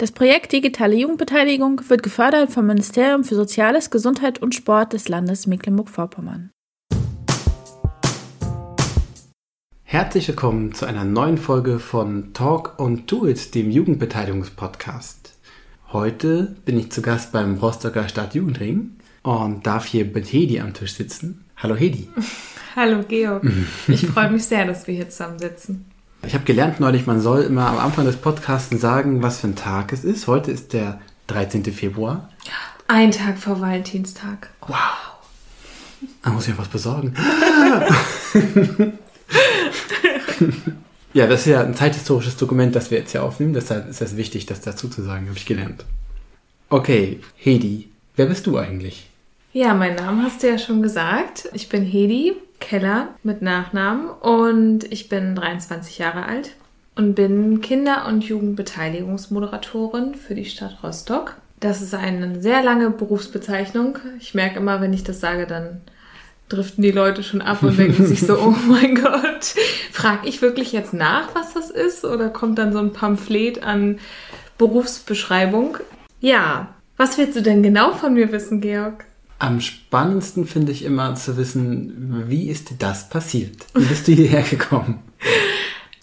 Das Projekt Digitale Jugendbeteiligung wird gefördert vom Ministerium für Soziales, Gesundheit und Sport des Landes Mecklenburg-Vorpommern. Herzlich willkommen zu einer neuen Folge von Talk und Do It, dem Jugendbeteiligungspodcast. Heute bin ich zu Gast beim Rostocker Stadtjugendring und darf hier mit Hedi am Tisch sitzen. Hallo Hedi. Hallo Georg. Ich freue mich sehr, dass wir hier zusammen sitzen. Ich habe gelernt neulich, man soll immer am Anfang des Podcasts sagen, was für ein Tag es ist. Heute ist der 13. Februar. Ein Tag vor Valentinstag. Wow. Da muss ich ja was besorgen. ja, das ist ja ein zeithistorisches Dokument, das wir jetzt hier aufnehmen. Deshalb ist es wichtig, das dazu zu sagen, habe ich gelernt. Okay, Hedi, wer bist du eigentlich? Ja, mein Name hast du ja schon gesagt. Ich bin Hedi Keller mit Nachnamen und ich bin 23 Jahre alt und bin Kinder- und Jugendbeteiligungsmoderatorin für die Stadt Rostock. Das ist eine sehr lange Berufsbezeichnung. Ich merke immer, wenn ich das sage, dann driften die Leute schon ab und denken sich so, oh mein Gott, frage ich wirklich jetzt nach, was das ist? Oder kommt dann so ein Pamphlet an Berufsbeschreibung? Ja, was willst du denn genau von mir wissen, Georg? Am spannendsten finde ich immer zu wissen, wie ist das passiert? Wie bist du hierher gekommen?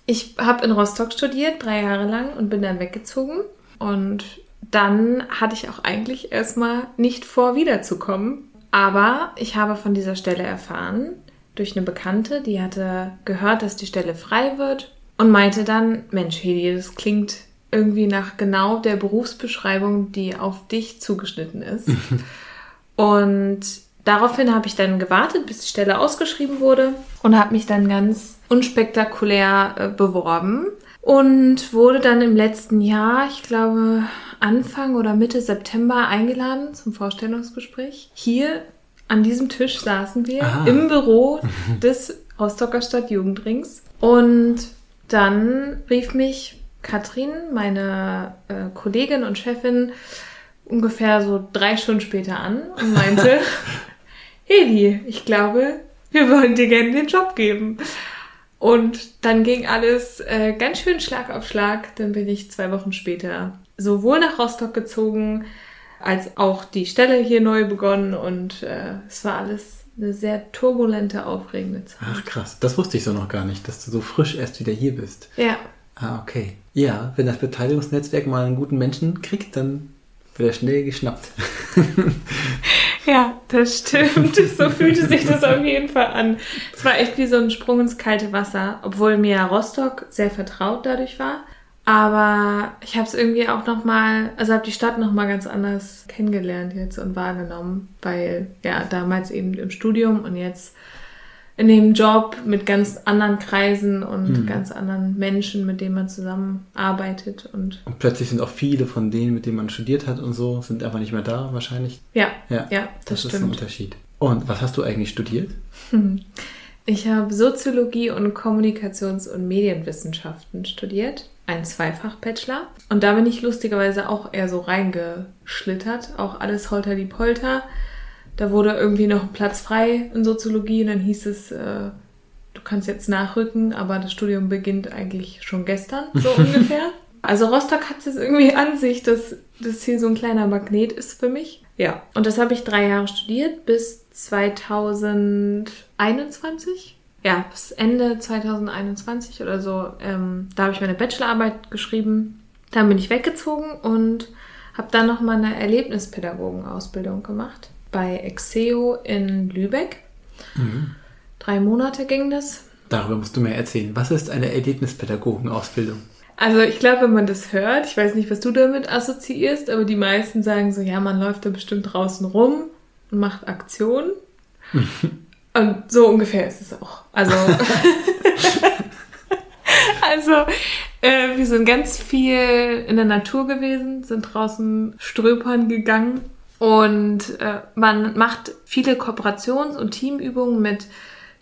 Ich habe in Rostock studiert, drei Jahre lang, und bin dann weggezogen. Und dann hatte ich auch eigentlich erstmal nicht vor, wiederzukommen. Aber ich habe von dieser Stelle erfahren durch eine Bekannte, die hatte gehört, dass die Stelle frei wird und meinte dann, Mensch, Hedi, das klingt irgendwie nach genau der Berufsbeschreibung, die auf dich zugeschnitten ist. Und daraufhin habe ich dann gewartet, bis die Stelle ausgeschrieben wurde und habe mich dann ganz unspektakulär äh, beworben und wurde dann im letzten Jahr, ich glaube Anfang oder Mitte September eingeladen zum Vorstellungsgespräch. Hier an diesem Tisch saßen wir Aha. im Büro des Rostocker Stadtjugendrings und dann rief mich Katrin, meine äh, Kollegin und Chefin, ungefähr so drei Stunden später an und meinte, Hedi, ich glaube, wir wollen dir gerne den Job geben. Und dann ging alles äh, ganz schön Schlag auf Schlag. Dann bin ich zwei Wochen später sowohl nach Rostock gezogen, als auch die Stelle hier neu begonnen. Und äh, es war alles eine sehr turbulente, aufregende Zeit. Ach krass, das wusste ich so noch gar nicht, dass du so frisch erst wieder hier bist. Ja. Ah, okay. Ja, wenn das Beteiligungsnetzwerk mal einen guten Menschen kriegt, dann wird er schnell geschnappt. ja, das stimmt. So fühlte sich das auf jeden Fall an. Es war echt wie so ein Sprung ins kalte Wasser, obwohl mir Rostock sehr vertraut dadurch war. Aber ich habe es irgendwie auch noch mal, also habe die Stadt noch mal ganz anders kennengelernt jetzt und wahrgenommen, weil ja damals eben im Studium und jetzt in dem Job mit ganz anderen Kreisen und mhm. ganz anderen Menschen, mit denen man zusammenarbeitet. Und, und plötzlich sind auch viele von denen, mit denen man studiert hat und so, sind einfach nicht mehr da wahrscheinlich. Ja, ja, ja das, das ist ein Unterschied. Und was hast du eigentlich studiert? Ich habe Soziologie und Kommunikations- und Medienwissenschaften studiert. Ein Zweifach-Bachelor. Und da bin ich lustigerweise auch eher so reingeschlittert. Auch alles holter die Polter da wurde irgendwie noch ein Platz frei in Soziologie und dann hieß es, äh, du kannst jetzt nachrücken, aber das Studium beginnt eigentlich schon gestern, so ungefähr. Also Rostock hat es irgendwie an sich, dass das hier so ein kleiner Magnet ist für mich. Ja, und das habe ich drei Jahre studiert bis 2021. Ja, bis Ende 2021 oder so. Ähm, da habe ich meine Bachelorarbeit geschrieben. Dann bin ich weggezogen und habe dann noch mal eine Erlebnispädagogenausbildung gemacht bei Exeo in Lübeck. Mhm. Drei Monate ging das. Darüber musst du mir erzählen. Was ist eine Erlebnispädagogenausbildung? Also ich glaube, wenn man das hört, ich weiß nicht, was du damit assoziierst, aber die meisten sagen so, ja, man läuft da bestimmt draußen rum und macht Aktionen. und so ungefähr ist es auch. Also, also Äh, wir sind ganz viel in der Natur gewesen, sind draußen ströpern gegangen und äh, man macht viele Kooperations- und Teamübungen mit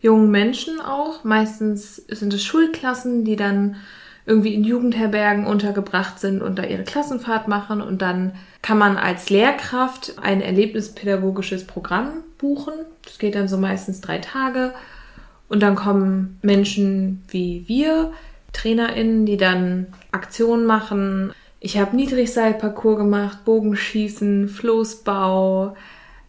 jungen Menschen auch. Meistens sind es Schulklassen, die dann irgendwie in Jugendherbergen untergebracht sind und da ihre Klassenfahrt machen und dann kann man als Lehrkraft ein erlebnispädagogisches Programm buchen. Das geht dann so meistens drei Tage und dann kommen Menschen wie wir, TrainerInnen, die dann Aktionen machen. Ich habe Niedrigseilparcours gemacht, Bogenschießen, Floßbau,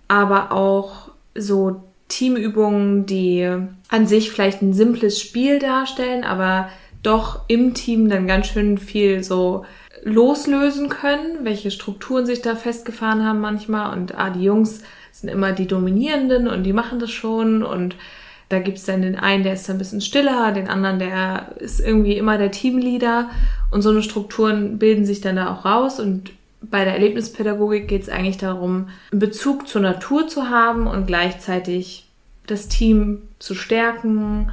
aber auch so Teamübungen, die an sich vielleicht ein simples Spiel darstellen, aber doch im Team dann ganz schön viel so loslösen können, welche Strukturen sich da festgefahren haben manchmal. Und ah, die Jungs sind immer die Dominierenden und die machen das schon. Und da gibt's dann den einen, der ist ein bisschen stiller, den anderen, der ist irgendwie immer der Teamleader. Und so eine Strukturen bilden sich dann da auch raus. Und bei der Erlebnispädagogik geht's eigentlich darum, einen Bezug zur Natur zu haben und gleichzeitig das Team zu stärken,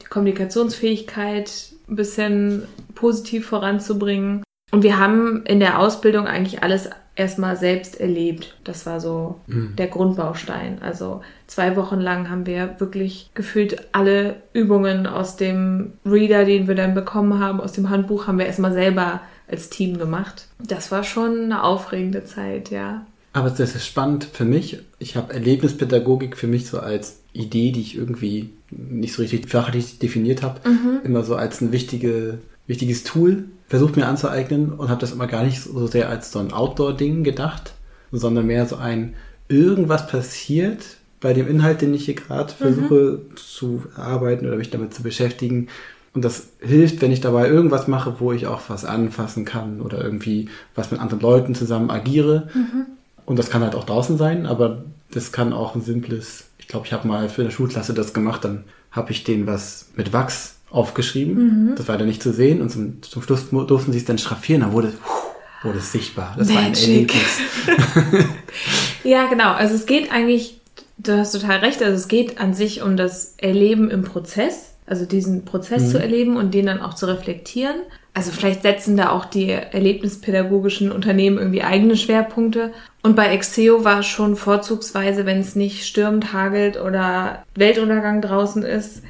die Kommunikationsfähigkeit ein bisschen positiv voranzubringen. Und wir haben in der Ausbildung eigentlich alles erstmal selbst erlebt. Das war so mhm. der Grundbaustein. Also zwei Wochen lang haben wir wirklich gefühlt alle Übungen aus dem Reader, den wir dann bekommen haben, aus dem Handbuch, haben wir erstmal selber als Team gemacht. Das war schon eine aufregende Zeit, ja. Aber das ist spannend für mich. Ich habe Erlebnispädagogik für mich so als Idee, die ich irgendwie nicht so richtig fachlich definiert habe, mhm. immer so als ein wichtige, wichtiges Tool versucht mir anzueignen und habe das immer gar nicht so sehr als so ein Outdoor-Ding gedacht, sondern mehr so ein irgendwas passiert bei dem Inhalt, den ich hier gerade mhm. versuche zu arbeiten oder mich damit zu beschäftigen. Und das hilft, wenn ich dabei irgendwas mache, wo ich auch was anfassen kann oder irgendwie was mit anderen Leuten zusammen agiere. Mhm. Und das kann halt auch draußen sein, aber das kann auch ein simples, ich glaube, ich habe mal für eine Schulklasse das gemacht, dann habe ich denen was mit Wachs aufgeschrieben. Mhm. Das war dann nicht zu sehen und zum, zum Schluss durften sie es dann schraffieren, dann wurde, wurde es sichtbar. Das Magic. war ein Erlebnis. ja, genau. Also es geht eigentlich, du hast total recht, also es geht an sich um das Erleben im Prozess also diesen Prozess mhm. zu erleben und den dann auch zu reflektieren. Also vielleicht setzen da auch die erlebnispädagogischen Unternehmen irgendwie eigene Schwerpunkte. Und bei Exeo war es schon vorzugsweise, wenn es nicht stürmt, hagelt oder Weltuntergang draußen ist,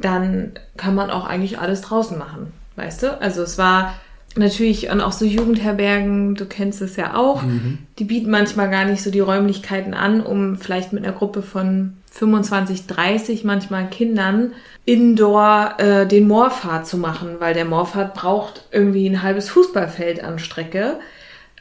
dann kann man auch eigentlich alles draußen machen. Weißt du? Also es war natürlich und auch so Jugendherbergen, du kennst es ja auch, mhm. die bieten manchmal gar nicht so die Räumlichkeiten an, um vielleicht mit einer Gruppe von 25, 30 manchmal Kindern indoor äh, den Moorfahrt zu machen, weil der Moorfahrt braucht irgendwie ein halbes Fußballfeld an Strecke.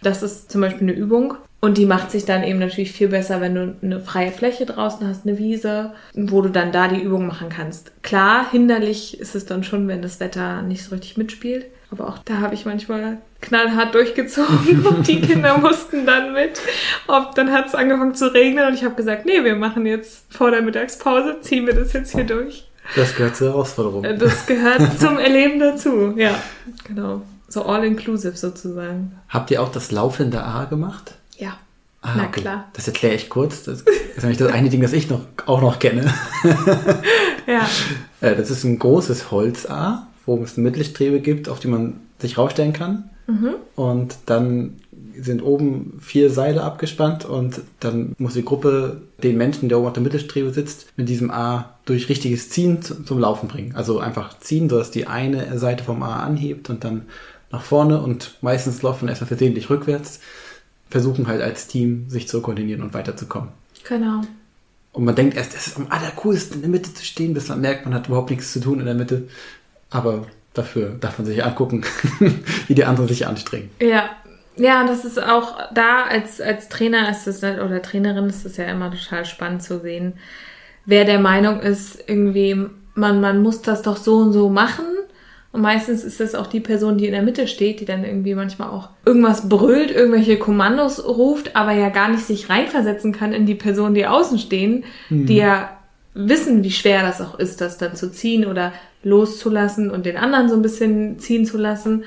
Das ist zum Beispiel eine Übung. Und die macht sich dann eben natürlich viel besser, wenn du eine freie Fläche draußen hast, eine Wiese, wo du dann da die Übung machen kannst. Klar, hinderlich ist es dann schon, wenn das Wetter nicht so richtig mitspielt. Aber auch da habe ich manchmal knallhart durchgezogen und die Kinder mussten dann mit. Und dann hat es angefangen zu regnen und ich habe gesagt, nee, wir machen jetzt vor der Mittagspause, ziehen wir das jetzt hier durch. Das gehört zur Herausforderung. Äh, das gehört zum Erleben dazu, ja, genau. So all-inclusive sozusagen. Habt ihr auch das laufende A gemacht? Ja. Ah, Na okay. klar. Das erkläre ich kurz. Das ist nämlich das eine Ding, das ich noch, auch noch kenne. ja. Äh, das ist ein großes Holz-A, wo es Mittelstrebe gibt, auf die man sich raufstellen kann. Mhm. Und dann sind oben vier Seile abgespannt und dann muss die Gruppe den Menschen, der oben auf der Mittelstrebe sitzt, mit diesem A durch richtiges Ziehen zum Laufen bringen. Also einfach ziehen, sodass die eine Seite vom A anhebt und dann nach vorne und meistens läuft man erstmal versehentlich rückwärts, versuchen halt als Team sich zu koordinieren und weiterzukommen. Genau. Und man denkt erst, es ist am allercoolsten in der Mitte zu stehen, bis man merkt, man hat überhaupt nichts zu tun in der Mitte. Aber dafür darf man sich angucken, wie die anderen sich anstrengen. Ja, ja, das ist auch da als, als Trainer ist es oder Trainerin ist es ja immer total spannend zu sehen, wer der Meinung ist, irgendwie, man, man muss das doch so und so machen. Und meistens ist es auch die Person, die in der Mitte steht, die dann irgendwie manchmal auch irgendwas brüllt, irgendwelche Kommandos ruft, aber ja gar nicht sich reinversetzen kann in die Person, die außen stehen, mhm. die ja wissen, wie schwer das auch ist, das dann zu ziehen oder loszulassen und den anderen so ein bisschen ziehen zu lassen.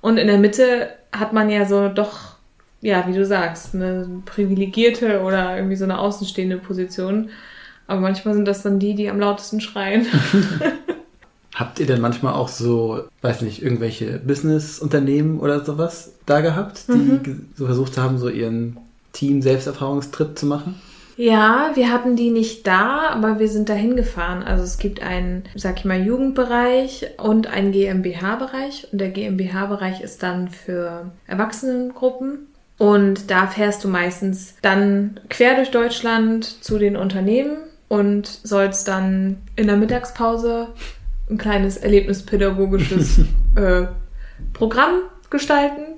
Und in der Mitte hat man ja so doch, ja, wie du sagst, eine privilegierte oder irgendwie so eine außenstehende Position. Aber manchmal sind das dann die, die am lautesten schreien. Habt ihr denn manchmal auch so, weiß nicht, irgendwelche Business-Unternehmen oder sowas da gehabt, die mhm. so versucht haben, so ihren Team-Selbsterfahrungstrip zu machen? Ja, wir hatten die nicht da, aber wir sind dahin gefahren. Also es gibt einen, sag ich mal, Jugendbereich und einen GmbH-Bereich. Und der GmbH-Bereich ist dann für Erwachsenengruppen. Und da fährst du meistens dann quer durch Deutschland zu den Unternehmen und sollst dann in der Mittagspause ein kleines erlebnispädagogisches äh, Programm gestalten,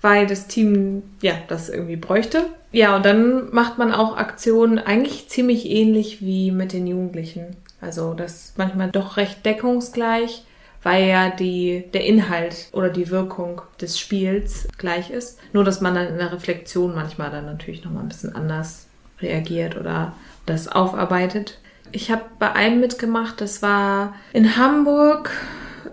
weil das Team ja das irgendwie bräuchte. Ja, und dann macht man auch Aktionen eigentlich ziemlich ähnlich wie mit den Jugendlichen. Also das ist manchmal doch recht deckungsgleich, weil ja die, der Inhalt oder die Wirkung des Spiels gleich ist. Nur dass man dann in der Reflexion manchmal dann natürlich nochmal ein bisschen anders reagiert oder das aufarbeitet. Ich habe bei einem mitgemacht, das war in Hamburg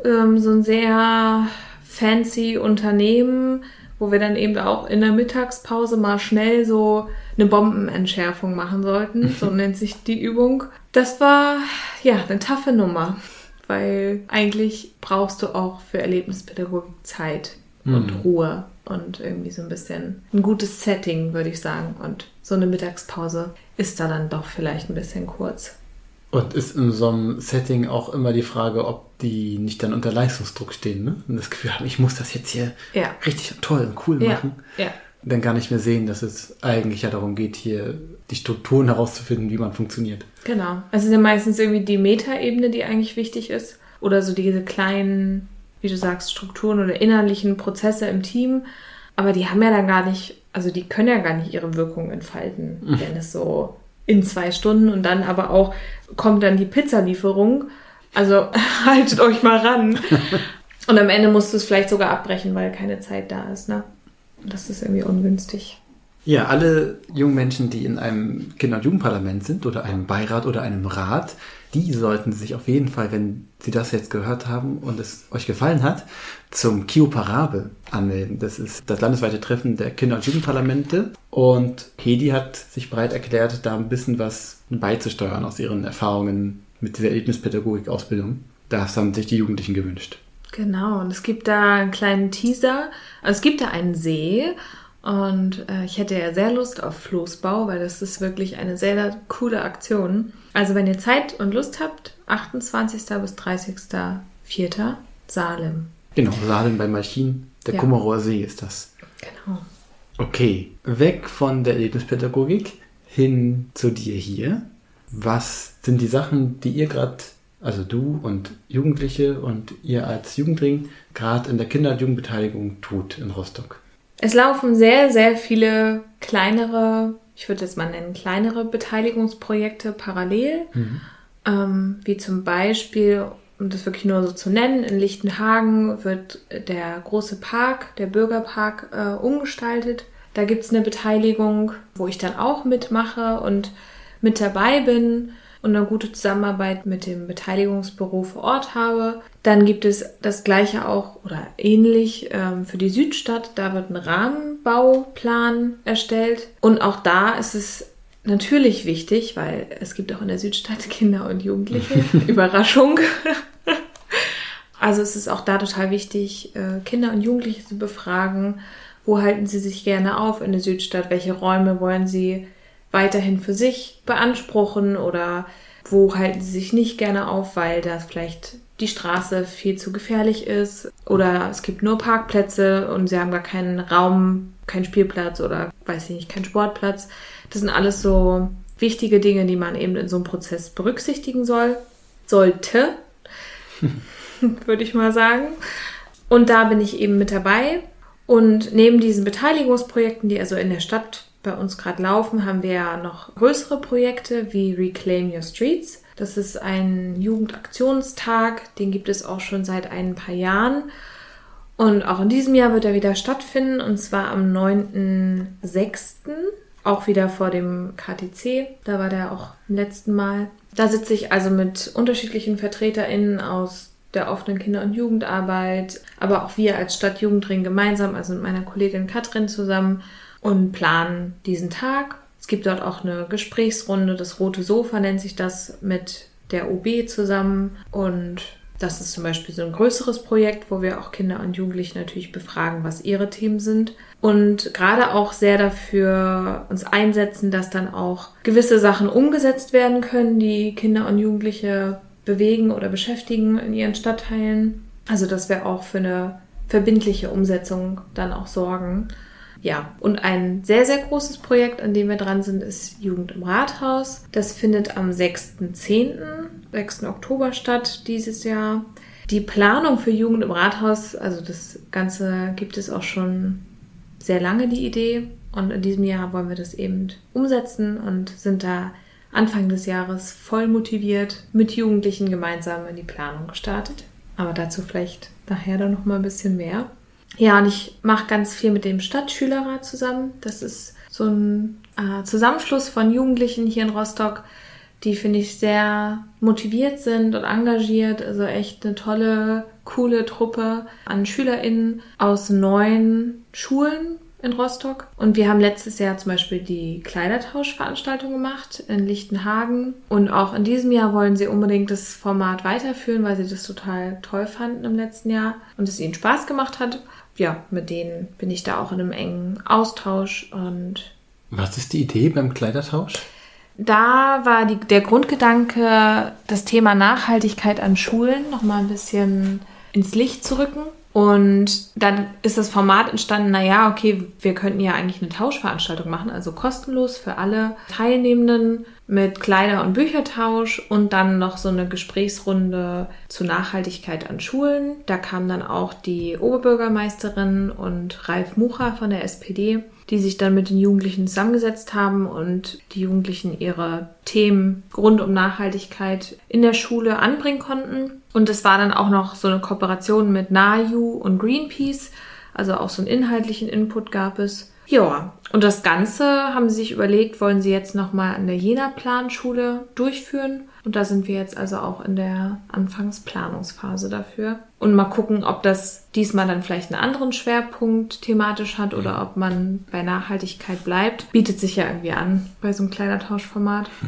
ähm, so ein sehr fancy Unternehmen, wo wir dann eben auch in der Mittagspause mal schnell so eine Bombenentschärfung machen sollten. So nennt sich die Übung. Das war ja eine taffe Nummer, weil eigentlich brauchst du auch für Erlebnispädagogik Zeit und mhm. Ruhe und irgendwie so ein bisschen ein gutes Setting, würde ich sagen. Und so eine Mittagspause ist da dann doch vielleicht ein bisschen kurz. Und ist in so einem Setting auch immer die Frage, ob die nicht dann unter Leistungsdruck stehen, ne? Und das Gefühl haben, ich muss das jetzt hier ja. richtig toll und cool machen. Ja. ja. Dann gar nicht mehr sehen, dass es eigentlich ja darum geht, hier die Strukturen herauszufinden, wie man funktioniert. Genau. Also es ist ja meistens irgendwie die Metaebene, die eigentlich wichtig ist. Oder so diese kleinen, wie du sagst, Strukturen oder innerlichen Prozesse im Team. Aber die haben ja dann gar nicht, also die können ja gar nicht ihre Wirkung entfalten, mhm. wenn es so in zwei Stunden und dann aber auch kommt dann die Pizzalieferung. Also haltet euch mal ran. Und am Ende musst du es vielleicht sogar abbrechen, weil keine Zeit da ist. Ne? Das ist irgendwie ungünstig. Ja, alle jungen Menschen, die in einem Kinder- und Jugendparlament sind oder einem Beirat oder einem Rat, die sollten sich auf jeden Fall, wenn sie das jetzt gehört haben und es euch gefallen hat, zum Kio Parabe anmelden. Das ist das landesweite Treffen der Kinder- und Jugendparlamente. Und Hedi hat sich bereit erklärt, da ein bisschen was beizusteuern aus ihren Erfahrungen mit dieser Erlebnispädagogik-Ausbildung. Das haben sich die Jugendlichen gewünscht. Genau, und es gibt da einen kleinen Teaser. Also es gibt da einen See und äh, ich hätte ja sehr Lust auf Floßbau, weil das ist wirklich eine sehr coole Aktion. Also wenn ihr Zeit und Lust habt, 28. bis 30.04. Salem. Genau, Salem bei Malchin, der ja. Kummerower See ist das. Genau. Okay, weg von der Erlebnispädagogik hin zu dir hier. Was sind die Sachen, die ihr gerade, also du und Jugendliche und ihr als Jugendring, gerade in der Kinder- und Jugendbeteiligung tut in Rostock? Es laufen sehr, sehr viele kleinere, ich würde es mal nennen, kleinere Beteiligungsprojekte parallel. Mhm. Ähm, wie zum Beispiel, um das wirklich nur so zu nennen, in Lichtenhagen wird der große Park, der Bürgerpark, äh, umgestaltet. Da gibt es eine Beteiligung, wo ich dann auch mitmache und mit dabei bin und eine gute Zusammenarbeit mit dem Beteiligungsbüro vor Ort habe. Dann gibt es das gleiche auch oder ähnlich ähm, für die Südstadt. Da wird ein Rahmenbauplan erstellt. Und auch da ist es natürlich wichtig, weil es gibt auch in der Südstadt Kinder und Jugendliche. Überraschung. also es ist auch da total wichtig, äh, Kinder und Jugendliche zu befragen. Wo halten sie sich gerne auf in der Südstadt? Welche Räume wollen sie weiterhin für sich beanspruchen oder wo halten sie sich nicht gerne auf, weil da vielleicht die Straße viel zu gefährlich ist oder es gibt nur Parkplätze und sie haben gar keinen Raum, keinen Spielplatz oder weiß ich nicht, keinen Sportplatz. Das sind alles so wichtige Dinge, die man eben in so einem Prozess berücksichtigen soll, sollte, würde ich mal sagen. Und da bin ich eben mit dabei. Und neben diesen Beteiligungsprojekten, die also in der Stadt bei uns gerade laufen, haben wir ja noch größere Projekte wie Reclaim Your Streets. Das ist ein Jugendaktionstag, den gibt es auch schon seit ein paar Jahren. Und auch in diesem Jahr wird er wieder stattfinden, und zwar am 9.6., auch wieder vor dem KTC. Da war der auch im letzten Mal. Da sitze ich also mit unterschiedlichen VertreterInnen aus der offenen Kinder- und Jugendarbeit, aber auch wir als Stadtjugendring gemeinsam, also mit meiner Kollegin Katrin zusammen und planen diesen Tag. Es gibt dort auch eine Gesprächsrunde, das rote Sofa nennt sich das, mit der OB zusammen. Und Das ist zum Beispiel so ein größeres Projekt, wo wir auch Kinder und Jugendliche natürlich befragen, was ihre Themen sind. Und gerade auch sehr dafür uns einsetzen, dass dann auch gewisse Sachen umgesetzt werden können, die Kinder und Jugendliche bewegen oder beschäftigen in ihren Stadtteilen. Also dass wir auch für eine verbindliche Umsetzung dann auch sorgen. Ja, und ein sehr, sehr großes Projekt, an dem wir dran sind, ist Jugend im Rathaus. Das findet am 6.10., 6. Oktober statt dieses Jahr. Die Planung für Jugend im Rathaus, also das Ganze gibt es auch schon sehr lange, die Idee. Und in diesem Jahr wollen wir das eben umsetzen und sind da Anfang des Jahres voll motiviert mit Jugendlichen gemeinsam in die Planung gestartet. Aber dazu vielleicht nachher dann noch mal ein bisschen mehr. Ja, und ich mache ganz viel mit dem Stadtschülerrat zusammen. Das ist so ein äh, Zusammenschluss von Jugendlichen hier in Rostock, die finde ich sehr motiviert sind und engagiert. Also echt eine tolle, coole Truppe an SchülerInnen aus neun Schulen in Rostock. Und wir haben letztes Jahr zum Beispiel die Kleidertauschveranstaltung gemacht in Lichtenhagen. Und auch in diesem Jahr wollen sie unbedingt das Format weiterführen, weil sie das total toll fanden im letzten Jahr und es ihnen Spaß gemacht hat ja, mit denen bin ich da auch in einem engen Austausch und. Was ist die Idee beim Kleidertausch? Da war die, der Grundgedanke, das Thema Nachhaltigkeit an Schulen nochmal ein bisschen ins Licht zu rücken. Und dann ist das Format entstanden, naja, okay, wir könnten ja eigentlich eine Tauschveranstaltung machen, also kostenlos für alle Teilnehmenden mit Kleider- und Büchertausch und dann noch so eine Gesprächsrunde zu Nachhaltigkeit an Schulen. Da kam dann auch die Oberbürgermeisterin und Ralf Mucha von der SPD, die sich dann mit den Jugendlichen zusammengesetzt haben und die Jugendlichen ihre Themen rund um Nachhaltigkeit in der Schule anbringen konnten. Und es war dann auch noch so eine Kooperation mit NAJU und Greenpeace, also auch so einen inhaltlichen Input gab es. Ja, und das Ganze haben sie sich überlegt, wollen sie jetzt nochmal an der Jena-Planschule durchführen. Und da sind wir jetzt also auch in der Anfangsplanungsphase dafür. Und mal gucken, ob das diesmal dann vielleicht einen anderen Schwerpunkt thematisch hat oder ob man bei Nachhaltigkeit bleibt. Bietet sich ja irgendwie an bei so einem Kleidertauschformat.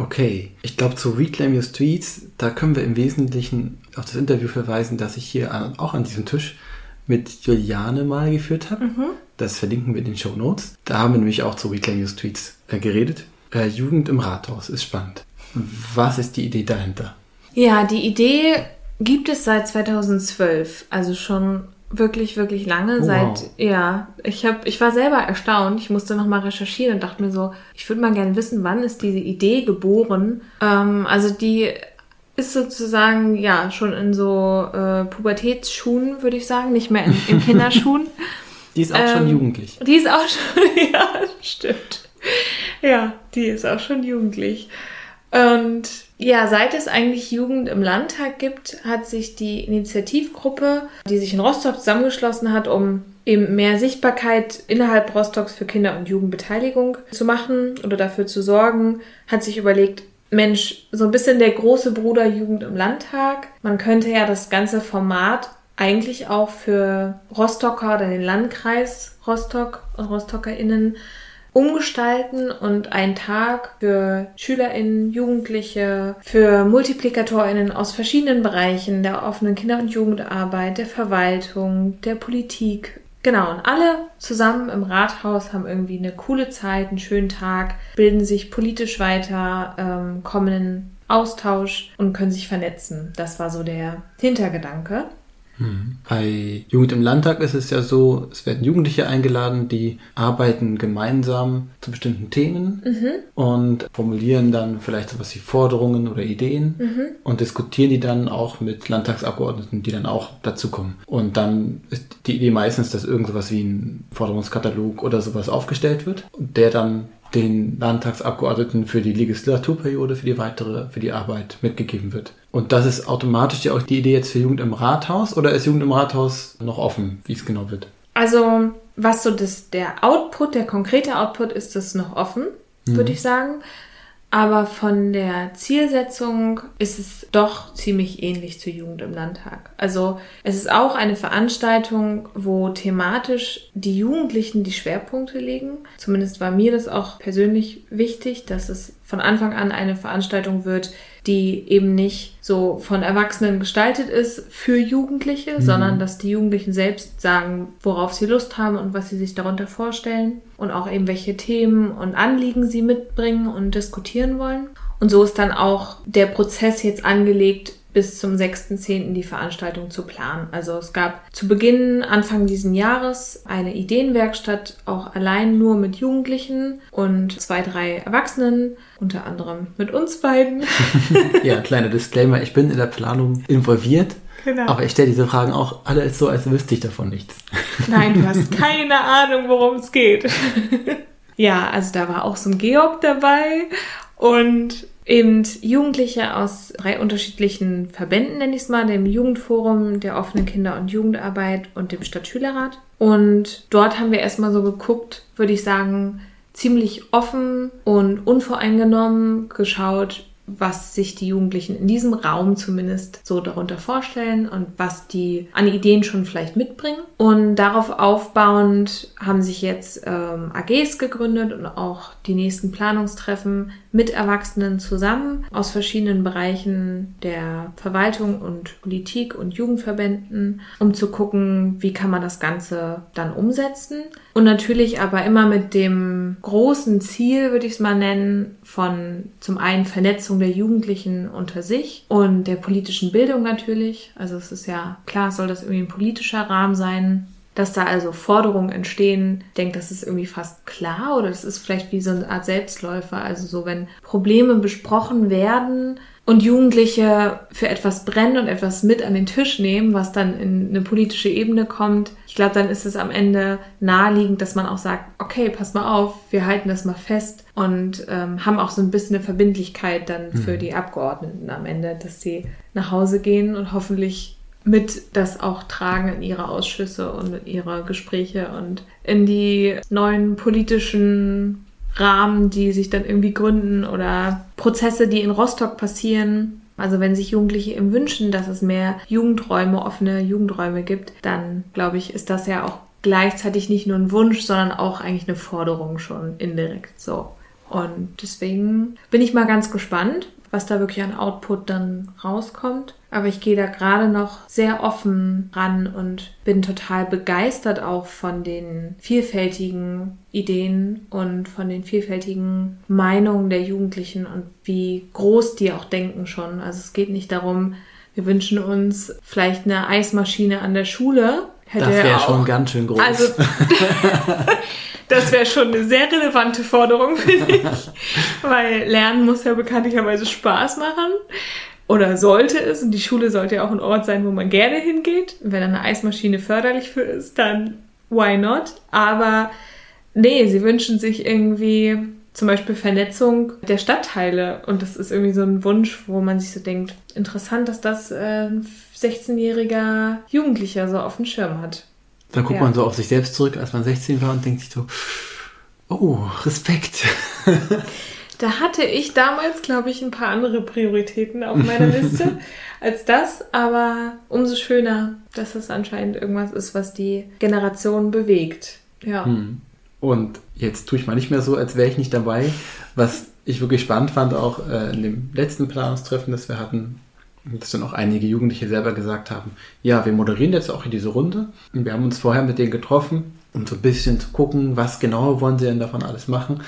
Okay, ich glaube zu Reclaim Your Streets, da können wir im Wesentlichen auf das Interview verweisen, das ich hier auch an diesem Tisch mit Juliane mal geführt habe. Mhm. Das verlinken wir in den Show Notes. Da haben wir nämlich auch zu Reclaim Your Streets äh, geredet. Äh, Jugend im Rathaus ist spannend. Was ist die Idee dahinter? Ja, die Idee gibt es seit 2012, also schon wirklich, wirklich lange. Oh, seit, wow. ja, ich habe, ich war selber erstaunt. Ich musste nochmal recherchieren und dachte mir so, ich würde mal gerne wissen, wann ist diese Idee geboren? Ähm, also die ist sozusagen ja schon in so äh, Pubertätsschuhen, würde ich sagen, nicht mehr in, in Kinderschuhen. die ist auch ähm, schon jugendlich. Die ist auch schon, ja, stimmt. Ja, die ist auch schon jugendlich. Und ja, seit es eigentlich Jugend im Landtag gibt, hat sich die Initiativgruppe, die sich in Rostock zusammengeschlossen hat, um eben mehr Sichtbarkeit innerhalb Rostocks für Kinder- und Jugendbeteiligung zu machen oder dafür zu sorgen, hat sich überlegt, Mensch, so ein bisschen der große Bruder Jugend im Landtag. Man könnte ja das ganze Format eigentlich auch für Rostocker oder den Landkreis Rostock und RostockerInnen umgestalten und einen Tag für SchülerInnen, Jugendliche, für MultiplikatorInnen aus verschiedenen Bereichen der offenen Kinder- und Jugendarbeit, der Verwaltung, der Politik Genau, und alle zusammen im Rathaus haben irgendwie eine coole Zeit, einen schönen Tag, bilden sich politisch weiter, ähm, kommen in Austausch und können sich vernetzen. Das war so der Hintergedanke. Bei Jugend im Landtag ist es ja so, es werden Jugendliche eingeladen, die arbeiten gemeinsam zu bestimmten Themen mhm. und formulieren dann vielleicht sowas wie Forderungen oder Ideen mhm. und diskutieren die dann auch mit Landtagsabgeordneten, die dann auch dazukommen. Und dann ist die Idee meistens, dass irgend sowas wie ein Forderungskatalog oder sowas aufgestellt wird, der dann den Landtagsabgeordneten für die Legislaturperiode, für die weitere, für die Arbeit mitgegeben wird. Und das ist automatisch ja auch die Idee jetzt für Jugend im Rathaus oder ist Jugend im Rathaus noch offen, wie es genau wird? Also, was so das, der Output, der konkrete Output ist, das noch offen, mhm. würde ich sagen. Aber von der Zielsetzung ist es doch ziemlich ähnlich zur Jugend im Landtag. Also es ist auch eine Veranstaltung, wo thematisch die Jugendlichen die Schwerpunkte legen. Zumindest war mir das auch persönlich wichtig, dass es von Anfang an eine Veranstaltung wird, die eben nicht so von Erwachsenen gestaltet ist für Jugendliche, mhm. sondern dass die Jugendlichen selbst sagen, worauf sie Lust haben und was sie sich darunter vorstellen und auch eben welche Themen und Anliegen sie mitbringen und diskutieren wollen. Und so ist dann auch der Prozess jetzt angelegt, bis zum 6.10. die Veranstaltung zu planen. Also es gab zu Beginn, Anfang diesen Jahres, eine Ideenwerkstatt, auch allein nur mit Jugendlichen und zwei, drei Erwachsenen, unter anderem mit uns beiden. ja, kleiner Disclaimer, ich bin in der Planung involviert. Genau. Aber ich stelle diese Fragen auch alle so, als wüsste ich davon nichts. Nein, du hast keine Ahnung, worum es geht. ja, also da war auch so ein Georg dabei und eben Jugendliche aus drei unterschiedlichen Verbänden, nenne ich es mal, dem Jugendforum, der offenen Kinder- und Jugendarbeit und dem Stadtschülerrat. Und dort haben wir erstmal so geguckt, würde ich sagen, ziemlich offen und unvoreingenommen geschaut, was sich die Jugendlichen in diesem Raum zumindest so darunter vorstellen und was die an Ideen schon vielleicht mitbringen. Und darauf aufbauend haben sich jetzt ähm, AGs gegründet und auch die nächsten Planungstreffen mit Erwachsenen zusammen aus verschiedenen Bereichen der Verwaltung und Politik und Jugendverbänden, um zu gucken, wie kann man das Ganze dann umsetzen. Und natürlich aber immer mit dem großen Ziel, würde ich es mal nennen, von zum einen Vernetzung der Jugendlichen unter sich und der politischen Bildung natürlich. Also es ist ja klar, soll das irgendwie ein politischer Rahmen sein, dass da also Forderungen entstehen, ich denke, das ist irgendwie fast klar oder das ist vielleicht wie so eine Art Selbstläufer. Also so, wenn Probleme besprochen werden und Jugendliche für etwas brennen und etwas mit an den Tisch nehmen, was dann in eine politische Ebene kommt, ich glaube, dann ist es am Ende naheliegend, dass man auch sagt, okay, pass mal auf, wir halten das mal fest und ähm, haben auch so ein bisschen eine Verbindlichkeit dann mhm. für die Abgeordneten am Ende, dass sie nach Hause gehen und hoffentlich mit das auch tragen in ihre Ausschüsse und in ihre Gespräche und in die neuen politischen Rahmen, die sich dann irgendwie gründen oder Prozesse, die in Rostock passieren. Also wenn sich Jugendliche eben wünschen, dass es mehr Jugendräume, offene Jugendräume gibt, dann glaube ich, ist das ja auch gleichzeitig nicht nur ein Wunsch, sondern auch eigentlich eine Forderung schon indirekt so. Und deswegen bin ich mal ganz gespannt, was da wirklich an Output dann rauskommt. Aber ich gehe da gerade noch sehr offen ran und bin total begeistert auch von den vielfältigen Ideen und von den vielfältigen Meinungen der Jugendlichen und wie groß die auch denken schon. Also es geht nicht darum, wir wünschen uns vielleicht eine Eismaschine an der Schule. Hätte das wäre schon ganz schön groß. Also, Das wäre schon eine sehr relevante Forderung, finde ich. Weil Lernen muss ja bekanntlicherweise Spaß machen. Oder sollte es. Und die Schule sollte ja auch ein Ort sein, wo man gerne hingeht. Wenn eine Eismaschine förderlich für ist, dann why not? Aber nee, sie wünschen sich irgendwie zum Beispiel Vernetzung der Stadtteile. Und das ist irgendwie so ein Wunsch, wo man sich so denkt, interessant, dass das äh, ein 16-jähriger Jugendlicher so auf dem Schirm hat. Da guckt ja. man so auf sich selbst zurück, als man 16 war und denkt sich so, oh, Respekt. Da hatte ich damals, glaube ich, ein paar andere Prioritäten auf meiner Liste als das, aber umso schöner, dass das anscheinend irgendwas ist, was die Generation bewegt. Ja. Hm. Und jetzt tue ich mal nicht mehr so, als wäre ich nicht dabei. Was ich wirklich spannend fand, auch äh, in dem letzten Planungstreffen, das wir hatten, dass dann auch einige Jugendliche selber gesagt haben, ja, wir moderieren jetzt auch in diese Runde. Und wir haben uns vorher mit denen getroffen, um so ein bisschen zu gucken, was genau wollen sie denn davon alles machen.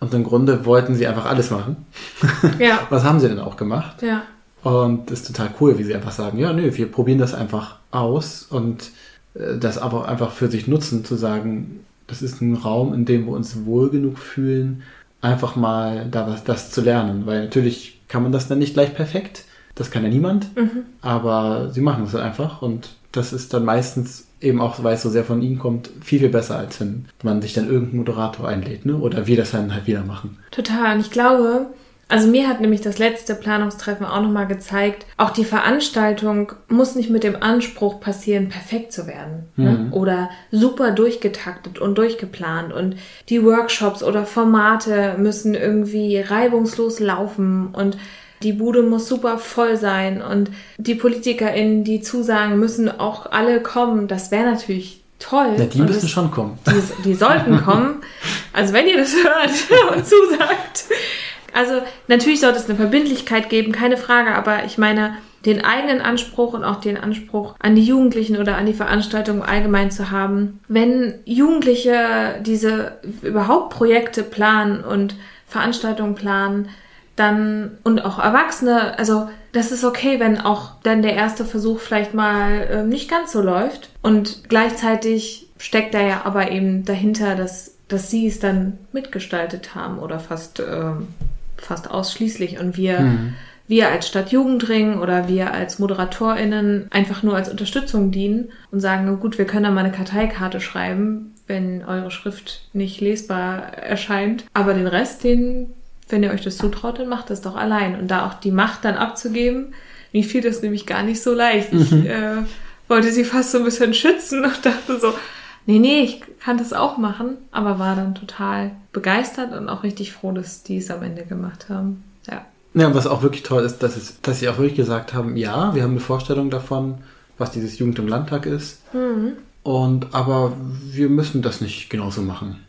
Und im Grunde wollten sie einfach alles machen. Ja. was haben sie denn auch gemacht? Ja. Und das ist total cool, wie sie einfach sagen, ja, nö, wir probieren das einfach aus und äh, das aber einfach für sich nutzen, zu sagen, das ist ein Raum, in dem wir uns wohl genug fühlen, einfach mal da was das zu lernen. Weil natürlich kann man das dann nicht gleich perfekt. Das kann ja niemand, mhm. aber sie machen es halt einfach und das ist dann meistens eben auch, weil es so sehr von ihnen kommt, viel, viel besser, als wenn man sich dann irgendeinen Moderator einlädt, ne? Oder wir das dann halt wieder machen. Total. Und ich glaube, also mir hat nämlich das letzte Planungstreffen auch nochmal gezeigt, auch die Veranstaltung muss nicht mit dem Anspruch passieren, perfekt zu werden. Ne? Mhm. Oder super durchgetaktet und durchgeplant. Und die Workshops oder Formate müssen irgendwie reibungslos laufen und die Bude muss super voll sein und die PolitikerInnen, die zusagen, müssen auch alle kommen. Das wäre natürlich toll. Ja, die müssen das, schon kommen. Die, die sollten kommen. Also wenn ihr das hört und zusagt. Also natürlich sollte es eine Verbindlichkeit geben, keine Frage, aber ich meine, den eigenen Anspruch und auch den Anspruch an die Jugendlichen oder an die Veranstaltung allgemein zu haben. Wenn Jugendliche diese überhaupt Projekte planen und Veranstaltungen planen, dann und auch Erwachsene, also das ist okay, wenn auch dann der erste Versuch vielleicht mal äh, nicht ganz so läuft. Und gleichzeitig steckt da ja aber eben dahinter, dass dass sie es dann mitgestaltet haben oder fast äh, fast ausschließlich. Und wir mhm. wir als Stadtjugendring oder wir als ModeratorInnen einfach nur als Unterstützung dienen und sagen, gut, wir können da mal eine Karteikarte schreiben, wenn eure Schrift nicht lesbar erscheint. Aber den Rest, den, wenn ihr euch das zutraut, dann macht das doch allein. Und da auch die Macht dann abzugeben, mir fiel das nämlich gar nicht so leicht. Ich mhm. äh, wollte sie fast so ein bisschen schützen und dachte so, nee, nee, ich kann das auch machen, aber war dann total begeistert und auch richtig froh, dass die es am Ende gemacht haben. Ja. Ja, was auch wirklich toll ist, dass, es, dass sie auch wirklich gesagt haben, ja, wir haben eine Vorstellung davon, was dieses Jugend im Landtag ist. Mhm. Und aber wir müssen das nicht genauso machen.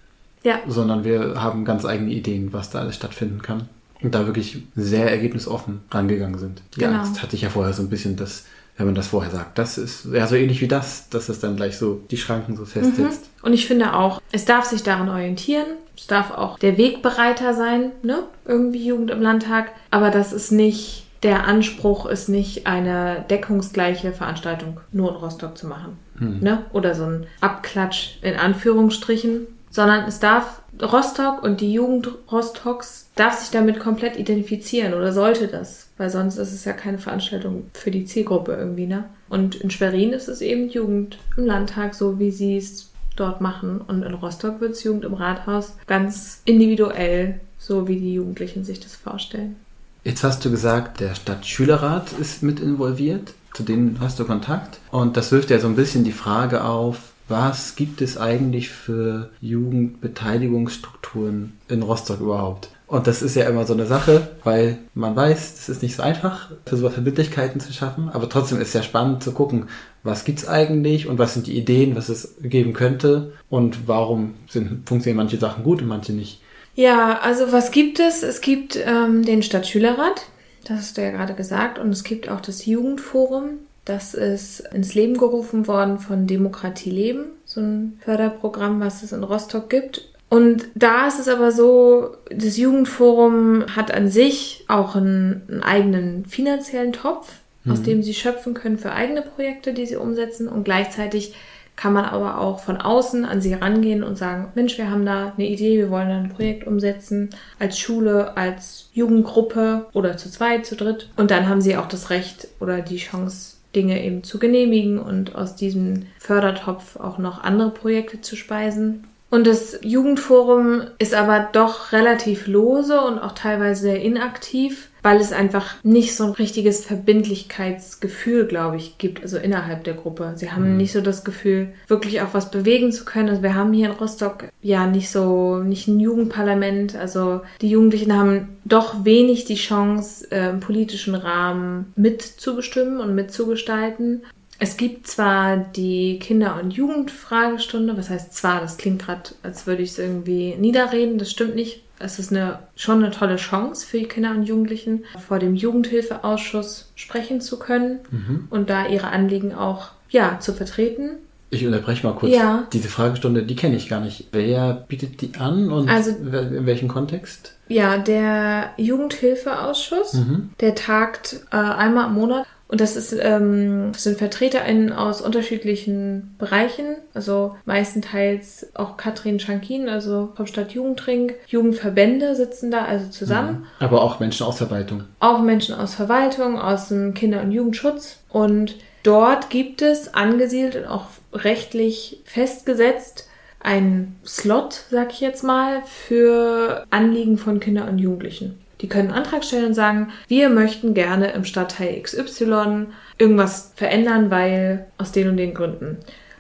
Ja. Sondern wir haben ganz eigene Ideen, was da alles stattfinden kann. Und da wirklich sehr ergebnisoffen rangegangen sind. Die genau. Angst hatte ich ja vorher so ein bisschen, dass wenn man das vorher sagt. Das ist ja so ähnlich wie das, dass es dann gleich so die Schranken so festsetzt. Mhm. Und ich finde auch, es darf sich daran orientieren. Es darf auch der Wegbereiter sein, ne? Irgendwie Jugend im Landtag. Aber das ist nicht, der Anspruch ist nicht eine deckungsgleiche Veranstaltung nur in Rostock zu machen. Mhm. Ne? Oder so ein Abklatsch in Anführungsstrichen. Sondern es darf Rostock und die Jugend Rostocks darf sich damit komplett identifizieren oder sollte das weil sonst ist es ja keine Veranstaltung für die Zielgruppe irgendwie, ne? Und in Schwerin ist es eben Jugend im Landtag, so wie sie es dort machen. Und in Rostock wird es Jugend im Rathaus ganz individuell, so wie die Jugendlichen sich das vorstellen. Jetzt hast du gesagt, der Stadtschülerrat ist mit involviert. Zu denen hast du Kontakt. Und das wirft ja so ein bisschen die Frage auf, was gibt es eigentlich für Jugendbeteiligungsstrukturen in Rostock überhaupt? Und das ist ja immer so eine Sache, weil man weiß, es ist nicht so einfach, für sowas Verbindlichkeiten zu schaffen, aber trotzdem ist es ja spannend zu gucken, was gibt's eigentlich und was sind die Ideen, was es geben könnte und warum sind, funktionieren manche Sachen gut und manche nicht. Ja, also was gibt es? Es gibt ähm, den Stadtschülerrat, das hast du ja gerade gesagt, und es gibt auch das Jugendforum. Das ist ins Leben gerufen worden von Demokratie Leben, so ein Förderprogramm, was es in Rostock gibt. Und da ist es aber so, das Jugendforum hat an sich auch einen, einen eigenen finanziellen Topf, mhm. aus dem sie schöpfen können für eigene Projekte, die sie umsetzen. Und gleichzeitig kann man aber auch von außen an sie rangehen und sagen, Mensch, wir haben da eine Idee, wir wollen da ein Projekt umsetzen, als Schule, als Jugendgruppe oder zu zweit, zu dritt. Und dann haben sie auch das Recht oder die Chance, Dinge eben zu genehmigen und aus diesem Fördertopf auch noch andere Projekte zu speisen. Und das Jugendforum ist aber doch relativ lose und auch teilweise sehr inaktiv, weil es einfach nicht so ein richtiges Verbindlichkeitsgefühl, glaube ich, gibt, also innerhalb der Gruppe. Sie haben mhm. nicht so das Gefühl, wirklich auch was bewegen zu können. Also wir haben hier in Rostock ja nicht so, nicht ein Jugendparlament. Also die Jugendlichen haben doch wenig die Chance, äh, im politischen Rahmen mitzubestimmen und mitzugestalten. Es gibt zwar die Kinder- und Jugendfragestunde, was heißt zwar, das klingt gerade, als würde ich es irgendwie niederreden, das stimmt nicht. Es ist eine, schon eine tolle Chance für die Kinder und Jugendlichen, vor dem Jugendhilfeausschuss sprechen zu können mhm. und da ihre Anliegen auch ja, zu vertreten. Ich unterbreche mal kurz. Ja. Diese Fragestunde, die kenne ich gar nicht. Wer bietet die an und also, in welchem Kontext? Ja, der Jugendhilfeausschuss, mhm. der tagt äh, einmal im Monat und das ist, ähm, sind VertreterInnen aus unterschiedlichen Bereichen, also meistenteils auch Katrin Schankin, also vom Stadtjugendring. Jugendverbände sitzen da also zusammen. Mhm. Aber auch Menschen aus Verwaltung. Auch Menschen aus Verwaltung, aus dem Kinder- und Jugendschutz. Und dort gibt es angesiedelt und auch rechtlich festgesetzt einen Slot, sag ich jetzt mal, für Anliegen von Kindern und Jugendlichen. Die können einen Antrag stellen und sagen, wir möchten gerne im Stadtteil XY irgendwas verändern, weil aus den und den Gründen.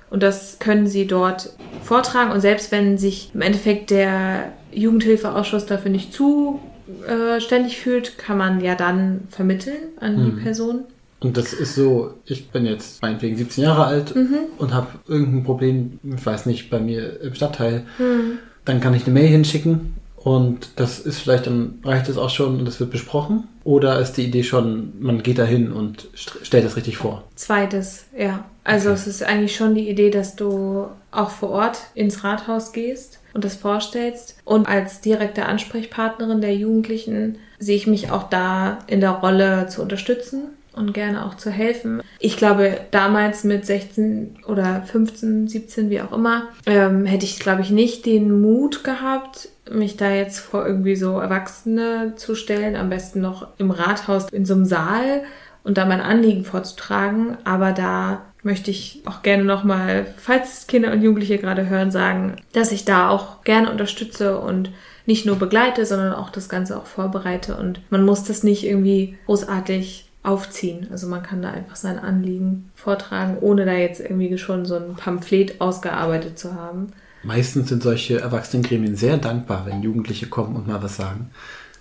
Und das können sie dort vortragen. Und selbst wenn sich im Endeffekt der Jugendhilfeausschuss dafür nicht zuständig fühlt, kann man ja dann vermitteln an die mhm. Person. Und das ist so, ich bin jetzt meinetwegen 17 Jahre alt mhm. und habe irgendein Problem, ich weiß nicht, bei mir im Stadtteil. Mhm. Dann kann ich eine Mail hinschicken und das ist vielleicht, dann reicht es auch schon und das wird besprochen? Oder ist die Idee schon, man geht da hin und st- stellt das richtig vor? Zweites, ja. Also Okay. es ist eigentlich schon die Idee, dass du auch vor Ort ins Rathaus gehst und das vorstellst. Und als direkte Ansprechpartnerin der Jugendlichen sehe ich mich auch da in der Rolle zu unterstützen und gerne auch zu helfen. Ich glaube, damals mit 16 oder 15, 17, wie auch immer, ähm, hätte ich, glaube ich, nicht den Mut gehabt, mich da jetzt vor irgendwie so Erwachsene zu stellen, am besten noch im Rathaus in so einem Saal und da mein Anliegen vorzutragen. Aber da möchte ich auch gerne nochmal, falls Kinder und Jugendliche gerade hören, sagen, dass ich da auch gerne unterstütze und nicht nur begleite, sondern auch das Ganze auch vorbereite. Und man muss das nicht irgendwie großartig aufziehen. Also man kann da einfach sein Anliegen vortragen, ohne da jetzt irgendwie schon so ein Pamphlet ausgearbeitet zu haben. Meistens sind solche Erwachsenengremien sehr dankbar, wenn Jugendliche kommen und mal was sagen,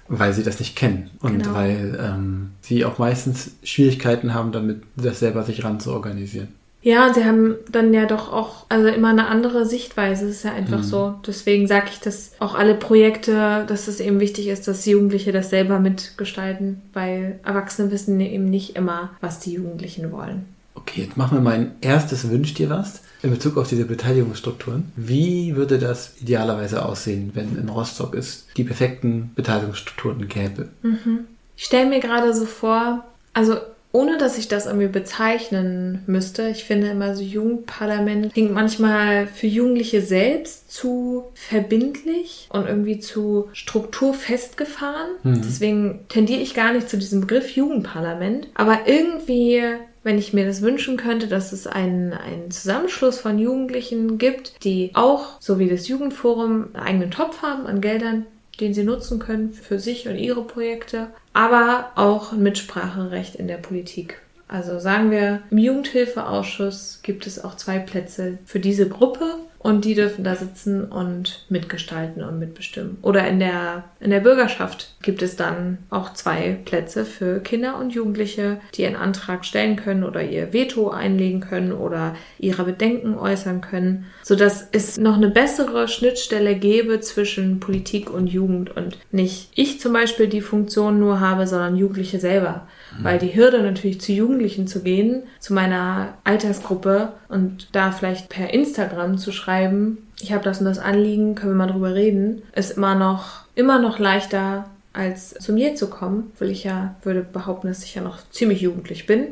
weil sie das nicht kennen und Genau. weil ähm, sie auch meistens Schwierigkeiten haben, damit das selber sich ran zu organisieren. Ja, sie haben dann ja doch auch also immer eine andere Sichtweise. Es ist ja einfach so. Deswegen sage ich, dass auch alle Projekte, dass es eben wichtig ist, dass Jugendliche das selber mitgestalten, weil Erwachsene wissen eben nicht immer, was die Jugendlichen wollen. Okay, jetzt machen wir mein erstes Wünsch dir was in Bezug auf diese Beteiligungsstrukturen. Wie würde das idealerweise aussehen, wenn in Rostock es die perfekten Beteiligungsstrukturen gäbe? Ich stelle mir gerade so vor, also ohne dass ich das irgendwie bezeichnen müsste, ich finde immer so Jugendparlament klingt manchmal für Jugendliche selbst zu verbindlich und irgendwie zu strukturfestgefahren. Deswegen tendiere ich gar nicht zu diesem Begriff Jugendparlament. Aber irgendwie, wenn ich mir das wünschen könnte, dass es einen, einen Zusammenschluss von Jugendlichen gibt, die auch, so wie das Jugendforum, einen eigenen Topf haben an Geldern, den sie nutzen können für sich und ihre Projekte, aber auch ein Mitspracherecht in der Politik. Also sagen wir, im Jugendhilfeausschuss gibt es auch zwei Plätze für diese Gruppe und die dürfen da sitzen und mitgestalten und mitbestimmen. Oder in der, in der Bürgerschaft gibt es dann auch zwei Plätze für Kinder und Jugendliche, die ihren Antrag stellen können oder ihr Veto einlegen können oder ihre Bedenken äußern können, sodass es noch eine bessere Schnittstelle gäbe zwischen Politik und Jugend und nicht ich zum Beispiel die Funktion nur habe, sondern Jugendliche selber. Weil die Hürde natürlich zu Jugendlichen zu gehen, zu meiner Altersgruppe und da vielleicht per Instagram zu schreiben, ich habe das und das Anliegen, können wir mal drüber reden, ist immer noch, immer noch leichter als zu mir zu kommen, weil ich ja würde behaupten, dass ich ja noch ziemlich jugendlich bin.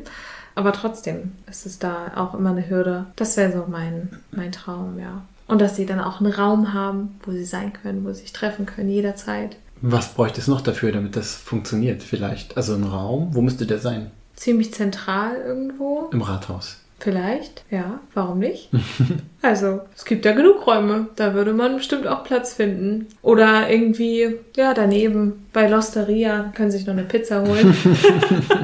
Aber trotzdem ist es da auch immer eine Hürde. Das wäre so mein, mein Traum, ja. Und dass sie dann auch einen Raum haben, wo sie sein können, wo sie sich treffen können, jederzeit. Was bräuchte es noch dafür, damit das funktioniert vielleicht? Also ein Raum, wo müsste der sein? Ziemlich zentral irgendwo. Im Rathaus. Vielleicht, ja. Warum nicht? also, es gibt ja genug Räume. Da würde man bestimmt auch Platz finden. Oder irgendwie, ja, daneben bei L'Osteria können sich noch eine Pizza holen.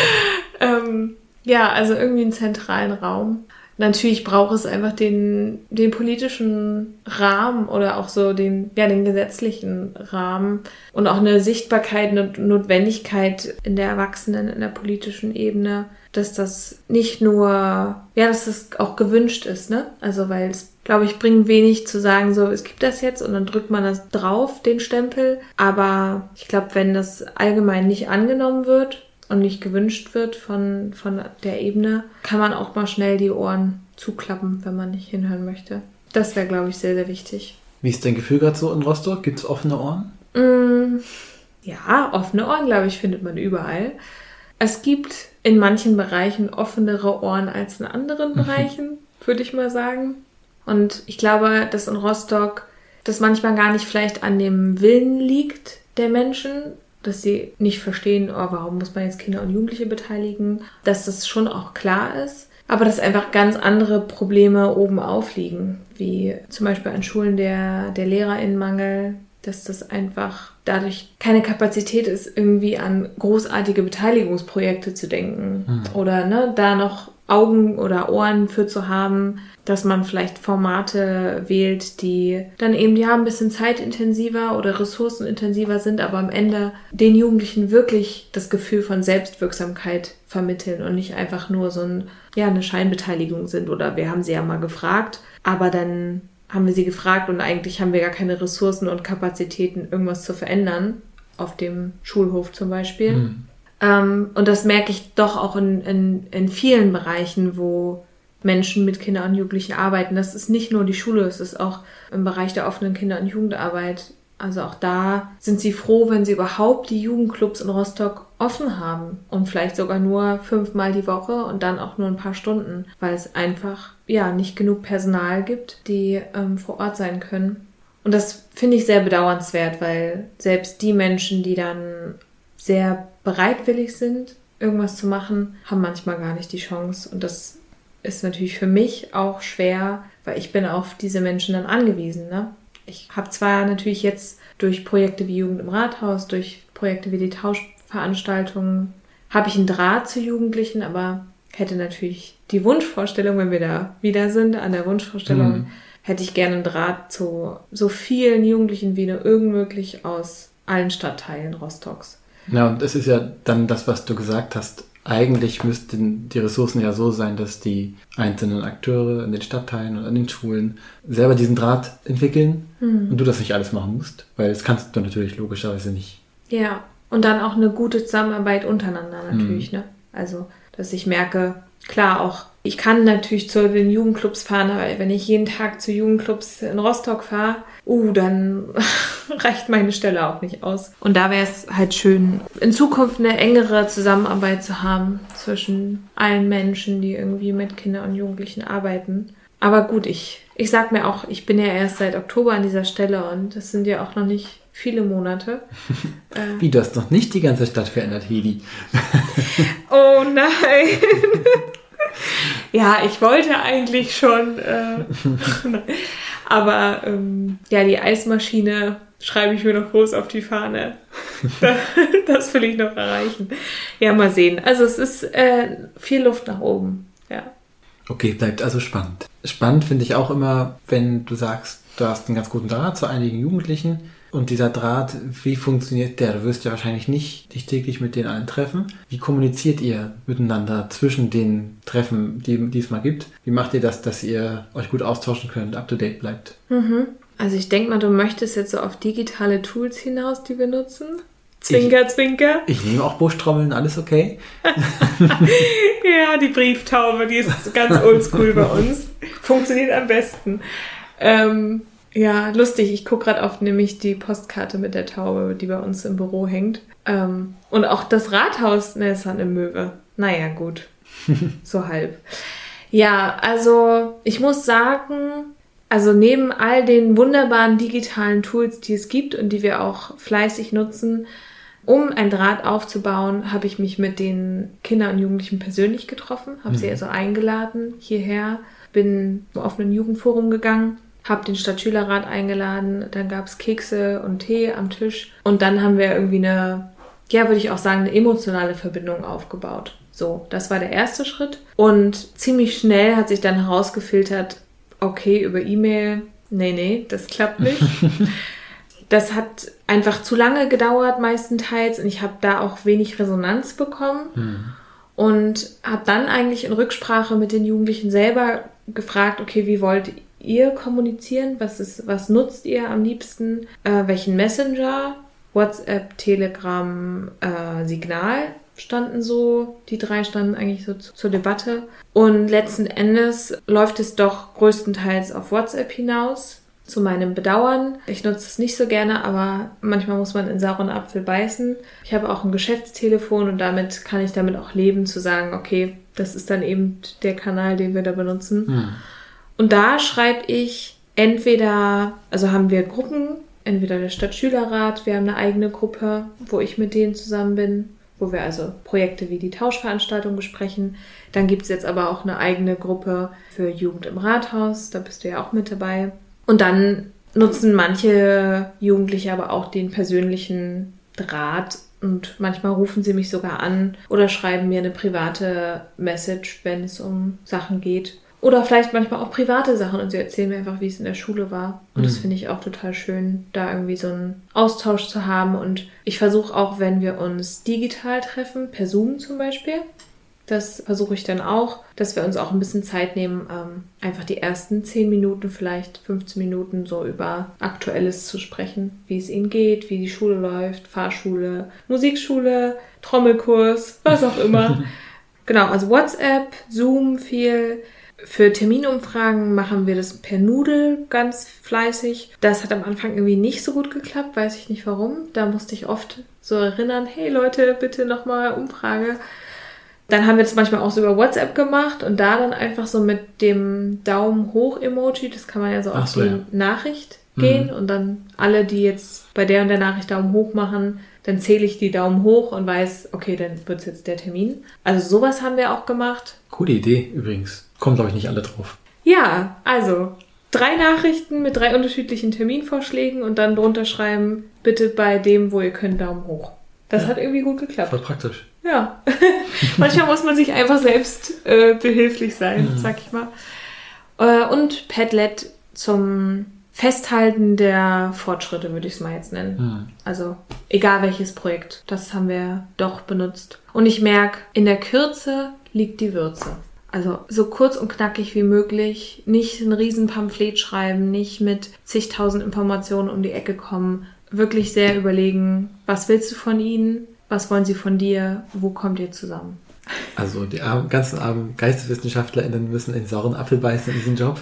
ähm, ja, also irgendwie einen zentralen Raum. Natürlich braucht es einfach den, den politischen Rahmen oder auch so den, ja, den gesetzlichen Rahmen und auch eine Sichtbarkeit, eine Notwendigkeit in der Erwachsenen, in der politischen Ebene, dass das nicht nur, ja, dass das auch gewünscht ist, ne? Also, weil es, glaube ich, bringt wenig zu sagen, so, es gibt das jetzt und dann drückt man das drauf, den Stempel. Aber ich glaube, wenn das allgemein nicht angenommen wird, und nicht gewünscht wird von, von der Ebene, kann man auch mal schnell die Ohren zuklappen, wenn man nicht hinhören möchte. Das wäre, glaube ich, sehr, sehr wichtig. Wie ist dein Gefühl gerade so in Rostock? Gibt es offene Ohren? Mm, ja, offene Ohren, glaube ich, findet man überall. Es gibt in manchen Bereichen offenere Ohren als in anderen Bereichen, würde ich mal sagen. Und ich glaube, dass in Rostock das manchmal gar nicht vielleicht an dem Willen liegt der Menschen, dass sie nicht verstehen, oh, warum muss man jetzt Kinder und Jugendliche beteiligen, dass das schon auch klar ist, aber dass einfach ganz andere Probleme oben aufliegen, wie zum Beispiel an Schulen der, der LehrerInnenmangel, dass das einfach dadurch keine Kapazität ist, irgendwie an großartige Beteiligungsprojekte zu denken. Oder ne, da noch Augen oder Ohren für zu haben, dass man vielleicht Formate wählt, die dann eben ja ein bisschen zeitintensiver oder ressourcenintensiver sind, aber am Ende den Jugendlichen wirklich das Gefühl von Selbstwirksamkeit vermitteln und nicht einfach nur so ein, ja, eine Scheinbeteiligung sind. Oder wir haben sie ja mal gefragt, aber dann haben wir sie gefragt und eigentlich haben wir gar keine Ressourcen und Kapazitäten, irgendwas zu verändern, auf dem Schulhof zum Beispiel. Hm. Ähm, und das merke ich doch auch in, in, in vielen Bereichen, wo Menschen mit Kindern und Jugendlichen arbeiten. Das ist nicht nur die Schule, es ist auch im Bereich der offenen Kinder- und Jugendarbeit. Also auch da sind sie froh, wenn sie überhaupt die Jugendclubs in Rostock offen haben und vielleicht sogar nur fünfmal die Woche und dann auch nur ein paar Stunden, weil es einfach ja nicht genug Personal gibt, die ähm, vor Ort sein können. Und das finde ich sehr bedauernswert, weil selbst die Menschen, die dann sehr bereitwillig sind, irgendwas zu machen, haben manchmal gar nicht die Chance. Und das ist natürlich für mich auch schwer, weil ich bin auf diese Menschen dann angewiesen. Ne? Ich habe zwar natürlich jetzt durch Projekte wie Jugend im Rathaus, durch Projekte wie die Tauschveranstaltungen, habe ich einen Draht zu Jugendlichen, aber hätte natürlich die Wunschvorstellung, wenn wir da wieder sind, an der Wunschvorstellung, Mhm. hätte ich gerne einen Draht zu so vielen Jugendlichen wie nur irgend möglich aus allen Stadtteilen Rostocks. Ja, und es ist ja dann das, was du gesagt hast. Eigentlich müssten die Ressourcen ja so sein, dass die einzelnen Akteure in den Stadtteilen und an den Schulen selber diesen Draht entwickeln und du das nicht alles machen musst, weil das kannst du natürlich logischerweise nicht. Ja, und dann auch eine gute Zusammenarbeit untereinander natürlich, ne? Also, dass ich merke, klar auch, ich kann natürlich zu den Jugendclubs fahren, aber wenn ich jeden Tag zu Jugendclubs in Rostock fahre, uh, dann reicht meine Stelle auch nicht aus. Und da wäre es halt schön, in Zukunft eine engere Zusammenarbeit zu haben zwischen allen Menschen, die irgendwie mit Kindern und Jugendlichen arbeiten. Aber gut, ich, ich sag mir auch, ich bin ja erst seit Oktober an dieser Stelle und das sind ja auch noch nicht viele Monate. Äh, Wie, du hast noch nicht die ganze Stadt verändert, Hedi. Oh nein. ja, ich wollte eigentlich schon. Äh, aber ähm, ja, die Eismaschine schreibe ich mir noch groß auf die Fahne. das will ich noch erreichen. Ja, mal sehen. Also es ist äh, viel Luft nach oben. Ja. Okay, bleibt also spannend. Spannend finde ich auch immer, wenn du sagst, du hast einen ganz guten Draht zu einigen Jugendlichen und dieser Draht, wie funktioniert der? Du wirst ja wahrscheinlich nicht dich täglich mit denen allen treffen. Wie kommuniziert ihr miteinander zwischen den Treffen, die, die es mal gibt? Wie macht ihr das, dass ihr euch gut austauschen könnt, up to date bleibt? Also ich denke mal, du möchtest jetzt so auf digitale Tools hinaus, die wir nutzen. Zwinker, zwinker. Ich nehme auch Buschtrommeln, alles okay? Ja, die Brieftaube, die ist ganz oldschool bei uns. Funktioniert am besten. Ähm, ja, lustig. Ich gucke gerade auf nämlich die Postkarte mit der Taube, die bei uns im Büro hängt. Ähm, und auch das Rathaus, ne, ist eine Möwe. Naja, gut. so halb. Ja, also ich muss sagen, also neben all den wunderbaren digitalen Tools, die es gibt und die wir auch fleißig nutzen, um ein Draht aufzubauen, habe ich mich mit den Kindern und Jugendlichen persönlich getroffen, habe sie also eingeladen hierher, bin zum offenen Jugendforum gegangen, habe den Stadtschülerrat eingeladen, dann gab es Kekse und Tee am Tisch und dann haben wir irgendwie eine, ja, würde ich auch sagen, eine emotionale Verbindung aufgebaut. So, das war der erste Schritt und ziemlich schnell hat sich dann herausgefiltert, okay, über E-Mail, nee, nee, das klappt nicht. Das hat einfach zu lange gedauert meistenteils und ich habe da auch wenig Resonanz bekommen und habe dann eigentlich in Rücksprache mit den Jugendlichen selber gefragt, okay, wie wollt ihr kommunizieren? Was ist, was nutzt ihr am liebsten? Äh, welchen Messenger? WhatsApp, Telegram, äh, Signal standen so, die drei standen eigentlich so zu, zur Debatte. Und letzten Endes läuft es doch größtenteils auf WhatsApp hinaus. Zu meinem Bedauern. Ich nutze es nicht so gerne, aber manchmal muss man in sauren Apfel beißen. Ich habe auch ein Geschäftstelefon und damit kann ich damit auch leben, zu sagen, okay, das ist dann eben der Kanal, den wir da benutzen. Und da schreibe ich entweder, also haben wir Gruppen, entweder der Stadtschülerrat, wir haben eine eigene Gruppe, wo ich mit denen zusammen bin, wo wir also Projekte wie die Tauschveranstaltung besprechen. Dann gibt es jetzt aber auch eine eigene Gruppe für Jugend im Rathaus, da bist du ja auch mit dabei. Und dann nutzen manche Jugendliche aber auch den persönlichen Draht und manchmal rufen sie mich sogar an oder schreiben mir eine private Message, wenn es um Sachen geht. Oder vielleicht manchmal auch private Sachen und sie erzählen mir einfach, wie es in der Schule war. Und das finde ich auch total schön, da irgendwie so einen Austausch zu haben. Und ich versuche auch, wenn wir uns digital treffen, per Zoom zum Beispiel, Das versuche ich dann auch, dass wir uns auch ein bisschen Zeit nehmen, ähm, einfach die ersten 10 Minuten, vielleicht 15 Minuten so über Aktuelles zu sprechen, wie es ihnen geht, wie die Schule läuft, Fahrschule, Musikschule, Trommelkurs, was auch immer. genau, also WhatsApp, Zoom viel. Für Terminumfragen machen wir das per Nudel ganz fleißig. Das hat am Anfang irgendwie nicht so gut geklappt, weiß ich nicht warum. Da musste ich oft so erinnern, hey Leute, bitte nochmal Umfrage. Dann haben wir das manchmal auch so über WhatsApp gemacht und da dann einfach so mit dem Daumen hoch Emoji, das kann man ja so auf so, die ja. Nachricht gehen Mhm. und dann alle, die jetzt bei der und der Nachricht Daumen hoch machen, dann zähle ich die Daumen hoch und weiß, okay, dann wird's jetzt der Termin. Also sowas haben wir auch gemacht. Coole Idee übrigens. Kommen, glaube ich, nicht alle drauf. Ja, also drei Nachrichten mit drei unterschiedlichen Terminvorschlägen und dann drunter schreiben, bitte bei dem, wo ihr könnt, Daumen hoch. Das Ja. hat irgendwie gut geklappt. Voll praktisch. Ja. Manchmal muss man sich einfach selbst äh, behilflich sein, sag ich mal. Äh, und Padlet zum Festhalten der Fortschritte, würde ich es mal jetzt nennen. Hm. Also egal welches Projekt, das haben wir doch benutzt. Und ich merke, in der Kürze liegt die Würze. Also so kurz und knackig wie möglich, nicht ein riesen Pamphlet schreiben, nicht mit zigtausend Informationen um die Ecke kommen. Wirklich sehr überlegen, was willst du von ihnen, was wollen sie von dir, wo kommt ihr zusammen. Also die armen, ganzen armen GeisteswissenschaftlerInnen müssen in sauren Apfel beißen in diesem Job.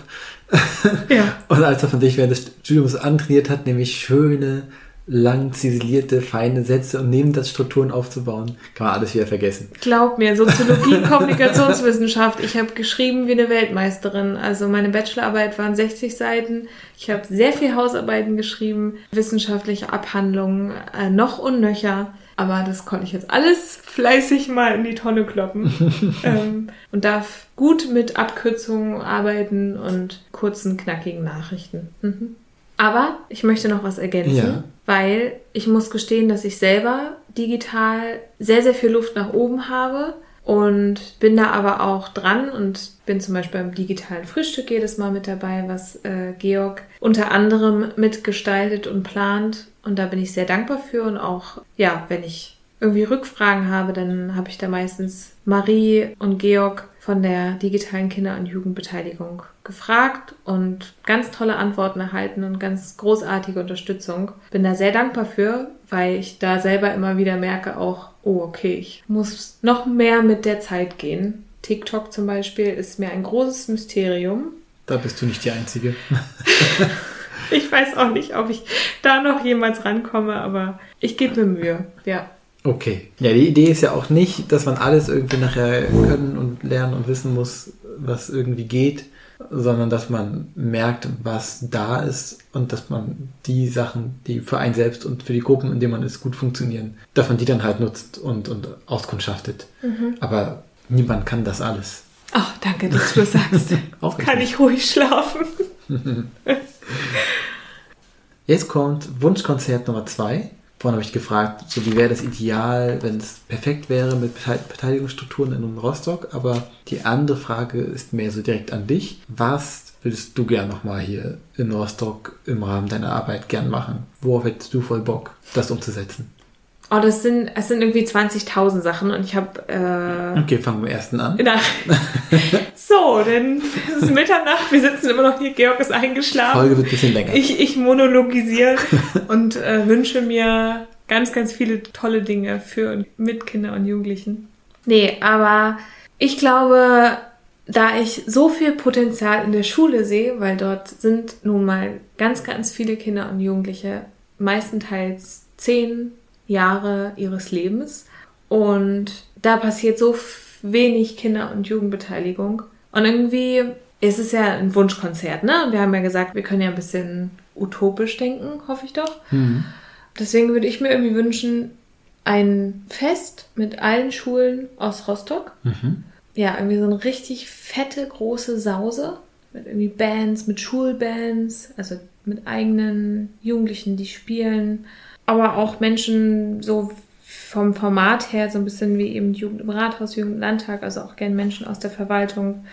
Ja. Und als er von sich während des Studiums antrainiert hat, nämlich schöne, lang ziselierte, feine Sätze und Nebensatzstrukturen aufzubauen, kann man alles wieder vergessen. Glaub mir, Soziologie, Kommunikationswissenschaft. Ich habe geschrieben wie eine Weltmeisterin. Also meine Bachelorarbeit waren 60 Seiten. Ich habe sehr viel Hausarbeiten geschrieben, wissenschaftliche Abhandlungen, äh, noch und nöcher. Aber das konnte ich jetzt alles fleißig mal in die Tonne kloppen. ähm, und darf gut mit Abkürzungen arbeiten und kurzen, knackigen Nachrichten. Mhm. Aber ich möchte noch was ergänzen, Ja. weil ich muss gestehen, dass ich selber digital sehr, sehr viel Luft nach oben habe und bin da aber auch dran und bin zum Beispiel beim digitalen Frühstück jedes Mal mit dabei, was äh, Georg unter anderem mitgestaltet und plant. Und da bin ich sehr dankbar für und auch, ja, wenn ich irgendwie Rückfragen habe, dann habe ich da meistens Marie und Georg von der digitalen Kinder- und Jugendbeteiligung gefragt und ganz tolle Antworten erhalten und ganz großartige Unterstützung. Bin da sehr dankbar für, weil ich da selber immer wieder merke auch, oh okay, ich muss noch mehr mit der Zeit gehen. TikTok zum Beispiel ist mir ein großes Mysterium. Da bist du nicht die Einzige. Ich weiß auch nicht, ob ich da noch jemals rankomme, aber ich gebe mir Mühe. Ja. Okay. Ja, die Idee ist ja auch nicht, dass man alles irgendwie nachher können und lernen und wissen muss, was irgendwie geht, sondern dass man merkt, was da ist und dass man die Sachen, die für einen selbst und für die Gruppen, in denen man ist, gut funktionieren, dass man die dann halt nutzt und, und auskundschaftet. Aber niemand kann das alles. Ach, danke, dass du das sagst. Auch Kann ich ruhig schlafen. Jetzt kommt Wunschkonzert Nummer zwei. Vorhin habe ich gefragt, so wie wäre das ideal, wenn es perfekt wäre mit Bete- Beteiligungsstrukturen in Rostock. Aber die andere Frage ist mehr so direkt an dich. Was würdest du gern nochmal hier in Rostock im Rahmen deiner Arbeit gern machen? Worauf hättest du voll Bock, das umzusetzen? Oh, das sind, es sind irgendwie 20.000 Sachen und ich habe äh, Okay, fangen wir ersten an. Na, so, denn es ist Mitternacht, wir sitzen immer noch hier, Georg ist Die eingeschlafen. Folge wird ein bisschen länger. Ich, ich monologisiere und äh, wünsche mir ganz, ganz viele tolle Dinge für und mit Kinder und Jugendlichen. Nee, aber ich glaube, da ich so viel Potenzial in der Schule sehe, weil dort sind nun mal ganz, ganz viele Kinder und Jugendliche, meistenteils zehn Jahre ihres Lebens. Und da passiert so wenig Kinder- und Jugendbeteiligung. Und irgendwie ist es ja ein Wunschkonzert, ne? Wir haben ja gesagt, wir können ja ein bisschen utopisch denken, hoffe ich doch. Hm. Deswegen würde ich mir irgendwie wünschen, ein Fest mit allen Schulen aus Rostock. Mhm. Ja, irgendwie so eine richtig fette, große Sause. Mit irgendwie Bands, mit Schulbands, also mit eigenen Jugendlichen, die spielen. Aber auch Menschen so vom Format her, so ein bisschen wie eben Jugend im Rathaus, Jugend im Landtag, also auch gern Menschen aus der Verwaltung,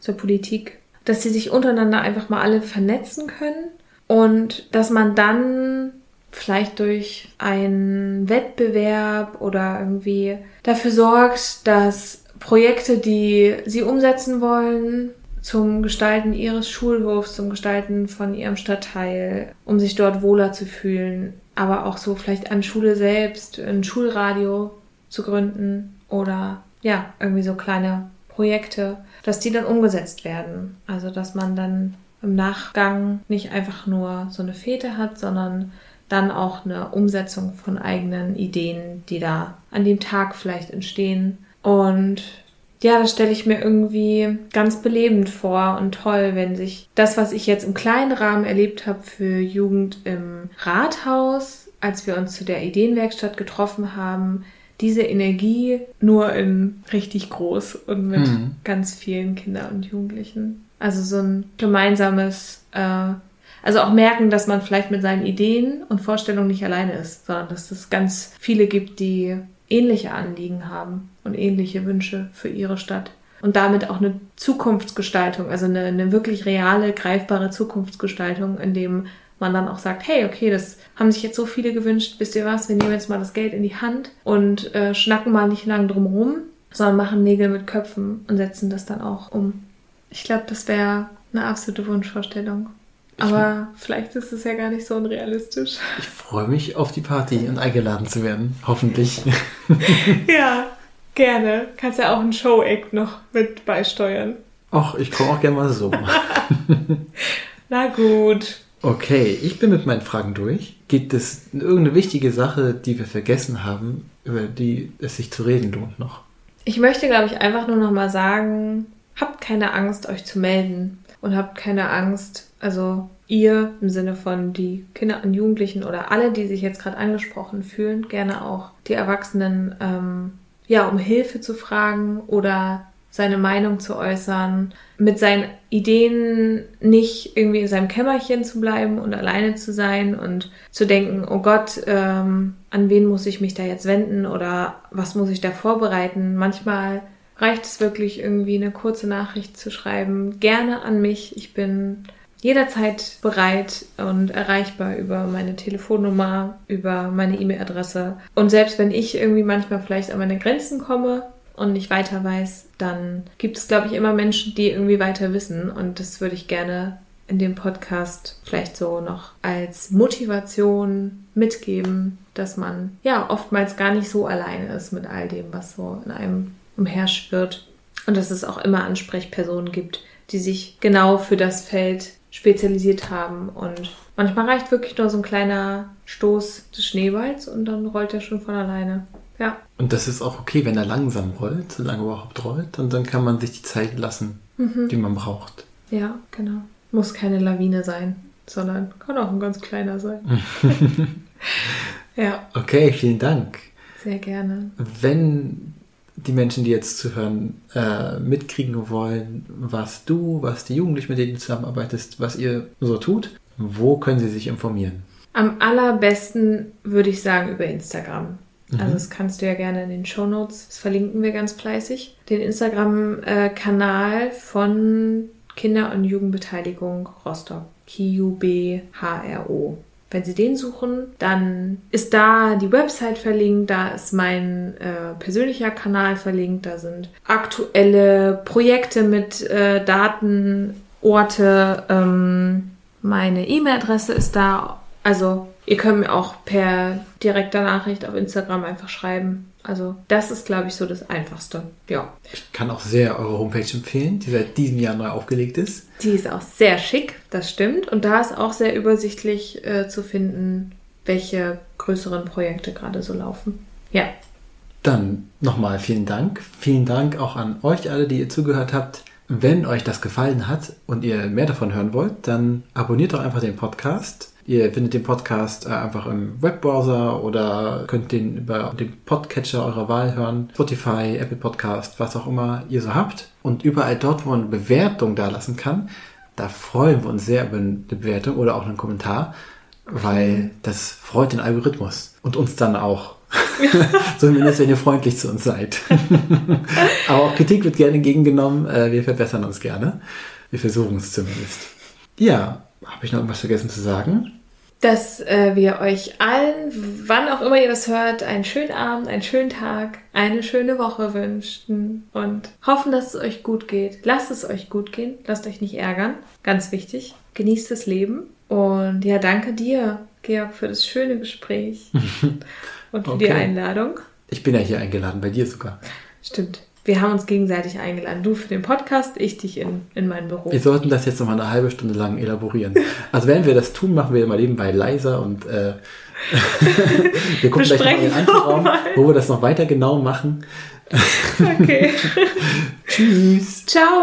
zur Politik, dass sie sich untereinander einfach mal alle vernetzen können und dass man dann vielleicht durch einen Wettbewerb oder irgendwie dafür sorgt, dass Projekte, die sie umsetzen wollen, zum Gestalten ihres Schulhofs, zum Gestalten von ihrem Stadtteil, um sich dort wohler zu fühlen, aber auch so vielleicht an Schule selbst, ein Schulradio zu gründen oder ja, irgendwie so kleine Projekte, dass die dann umgesetzt werden. Also, dass man dann im Nachgang nicht einfach nur so eine Fete hat, sondern dann auch eine Umsetzung von eigenen Ideen, die da an dem Tag vielleicht entstehen. Und ja, das stelle ich mir irgendwie ganz belebend vor und toll, wenn sich das, was ich jetzt im kleinen Rahmen erlebt habe für Jugend im Rathaus, als wir uns zu der Ideenwerkstatt getroffen haben, diese Energie nur in richtig groß und mit mhm. ganz vielen Kindern und Jugendlichen. Also so ein gemeinsames, äh, also auch merken, dass man vielleicht mit seinen Ideen und Vorstellungen nicht alleine ist, sondern dass es ganz viele gibt, die ähnliche Anliegen haben und ähnliche Wünsche für ihre Stadt. Und damit auch eine Zukunftsgestaltung, also eine, eine wirklich reale, greifbare Zukunftsgestaltung, in dem man dann auch sagt, hey, okay, das haben sich jetzt so viele gewünscht, wisst ihr was, wir nehmen jetzt mal das Geld in die Hand und äh, schnacken mal nicht lang drum rum, sondern machen Nägel mit Köpfen und setzen das dann auch um. Ich glaube, das wäre eine absolute Wunschvorstellung. Aber vielleicht ist es ja gar nicht so unrealistisch. Ich freue mich auf die Party und eingeladen zu werden. Hoffentlich. ja, gerne. Kannst ja auch ein Show-Act noch mit beisteuern. Ach, ich komme auch gerne mal so. Na gut. Okay, ich bin mit meinen Fragen durch. Gibt es irgendeine wichtige Sache, die wir vergessen haben, über die es sich zu reden lohnt noch? Ich möchte, glaube ich, einfach nur noch mal sagen, habt keine Angst, euch zu melden und habt keine Angst, also ihr im Sinne von die Kinder und Jugendlichen oder alle, die sich jetzt gerade angesprochen fühlen, gerne auch die Erwachsenen, ähm, ja, um Hilfe zu fragen oder seine Meinung zu äußern, mit seinen Ideen nicht irgendwie in seinem Kämmerchen zu bleiben und alleine zu sein und zu denken, oh Gott, ähm, an wen muss ich mich da jetzt wenden oder was muss ich da vorbereiten. Manchmal reicht es wirklich irgendwie eine kurze Nachricht zu schreiben, gerne an mich. Ich bin jederzeit bereit und erreichbar über meine Telefonnummer, über meine E-Mail-Adresse. Und selbst wenn ich irgendwie manchmal vielleicht an meine Grenzen komme und nicht weiter weiß, dann gibt es, glaube ich, immer Menschen, die irgendwie weiter wissen. Und das würde ich gerne in dem Podcast vielleicht so noch als Motivation mitgeben, dass man ja oftmals gar nicht so alleine ist mit all dem, was so in einem umherschwirrt. Und dass es auch immer Ansprechpersonen gibt, die sich genau für das Feld spezialisiert haben. Und manchmal reicht wirklich nur so ein kleiner Stoß des Schneeballs und dann rollt er schon von alleine. Ja. Und das ist auch okay, wenn er langsam rollt, solange er überhaupt rollt. Und dann kann man sich die Zeit lassen, mhm. die man braucht. Ja, genau. Muss keine Lawine sein, sondern kann auch ein ganz kleiner sein. ja. Okay, vielen Dank. Sehr gerne. Wenn die Menschen, die jetzt zuhören, äh, mitkriegen wollen, was du, was die Jugendlichen, mit denen du zusammenarbeitest, was ihr so tut, wo können sie sich informieren? Am allerbesten würde ich sagen über Instagram. Mhm. Also das kannst du ja gerne in den Show Notes, das verlinken wir ganz fleißig. Den Instagram-Kanal von Kinder- und Jugendbeteiligung Rostock. Q-U-B-H-R-O. Wenn Sie den suchen, dann ist da die Website verlinkt, da ist mein äh, persönlicher Kanal verlinkt, da sind aktuelle Projekte mit äh, Daten, Orte, ähm, meine E-Mail-Adresse ist da. Also ihr könnt mir auch per direkter Nachricht auf Instagram einfach schreiben. Also das ist, glaube ich, so das Einfachste. Ja. Ich kann auch sehr eure Homepage empfehlen, die seit diesem Jahr neu aufgelegt ist. Die ist auch sehr schick, das stimmt. Und da ist auch sehr übersichtlich äh, zu finden, welche größeren Projekte gerade so laufen. Ja. Dann nochmal vielen Dank. Vielen Dank auch an euch alle, die ihr zugehört habt. Wenn euch das gefallen hat und ihr mehr davon hören wollt, dann abonniert doch einfach den Podcast Ihr findet den Podcast äh, einfach im Webbrowser oder könnt den über den Podcatcher eurer Wahl hören. Spotify, Apple Podcast, was auch immer ihr so habt. Und überall dort, wo man eine Bewertung da lassen kann, da freuen wir uns sehr über eine Bewertung oder auch einen Kommentar, weil das freut den Algorithmus und uns dann auch. Zumindest wenn ihr freundlich zu uns seid. Aber auch Kritik wird gerne entgegengenommen. Äh, wir verbessern uns gerne. Wir versuchen es zumindest. Ja, habe ich noch irgendwas vergessen zu sagen? Dass äh, wir euch allen, wann auch immer ihr das hört, einen schönen Abend, einen schönen Tag, eine schöne Woche wünschen und hoffen, dass es euch gut geht. Lasst es euch gut gehen, lasst euch nicht ärgern, ganz wichtig. Genießt das Leben und ja, danke dir, Georg, für das schöne Gespräch und für die Okay. Einladung. Ich bin ja hier eingeladen, bei dir sogar. Stimmt. Wir haben uns gegenseitig eingeladen. Du für den Podcast, ich dich in, in mein Büro. Wir sollten das jetzt noch mal eine halbe Stunde lang elaborieren. Also während wir das tun, machen wir mal nebenbei leiser und äh, wir gucken gleich in den nochmal. wo wir das noch weiter genau machen. Okay. Tschüss. Ciao.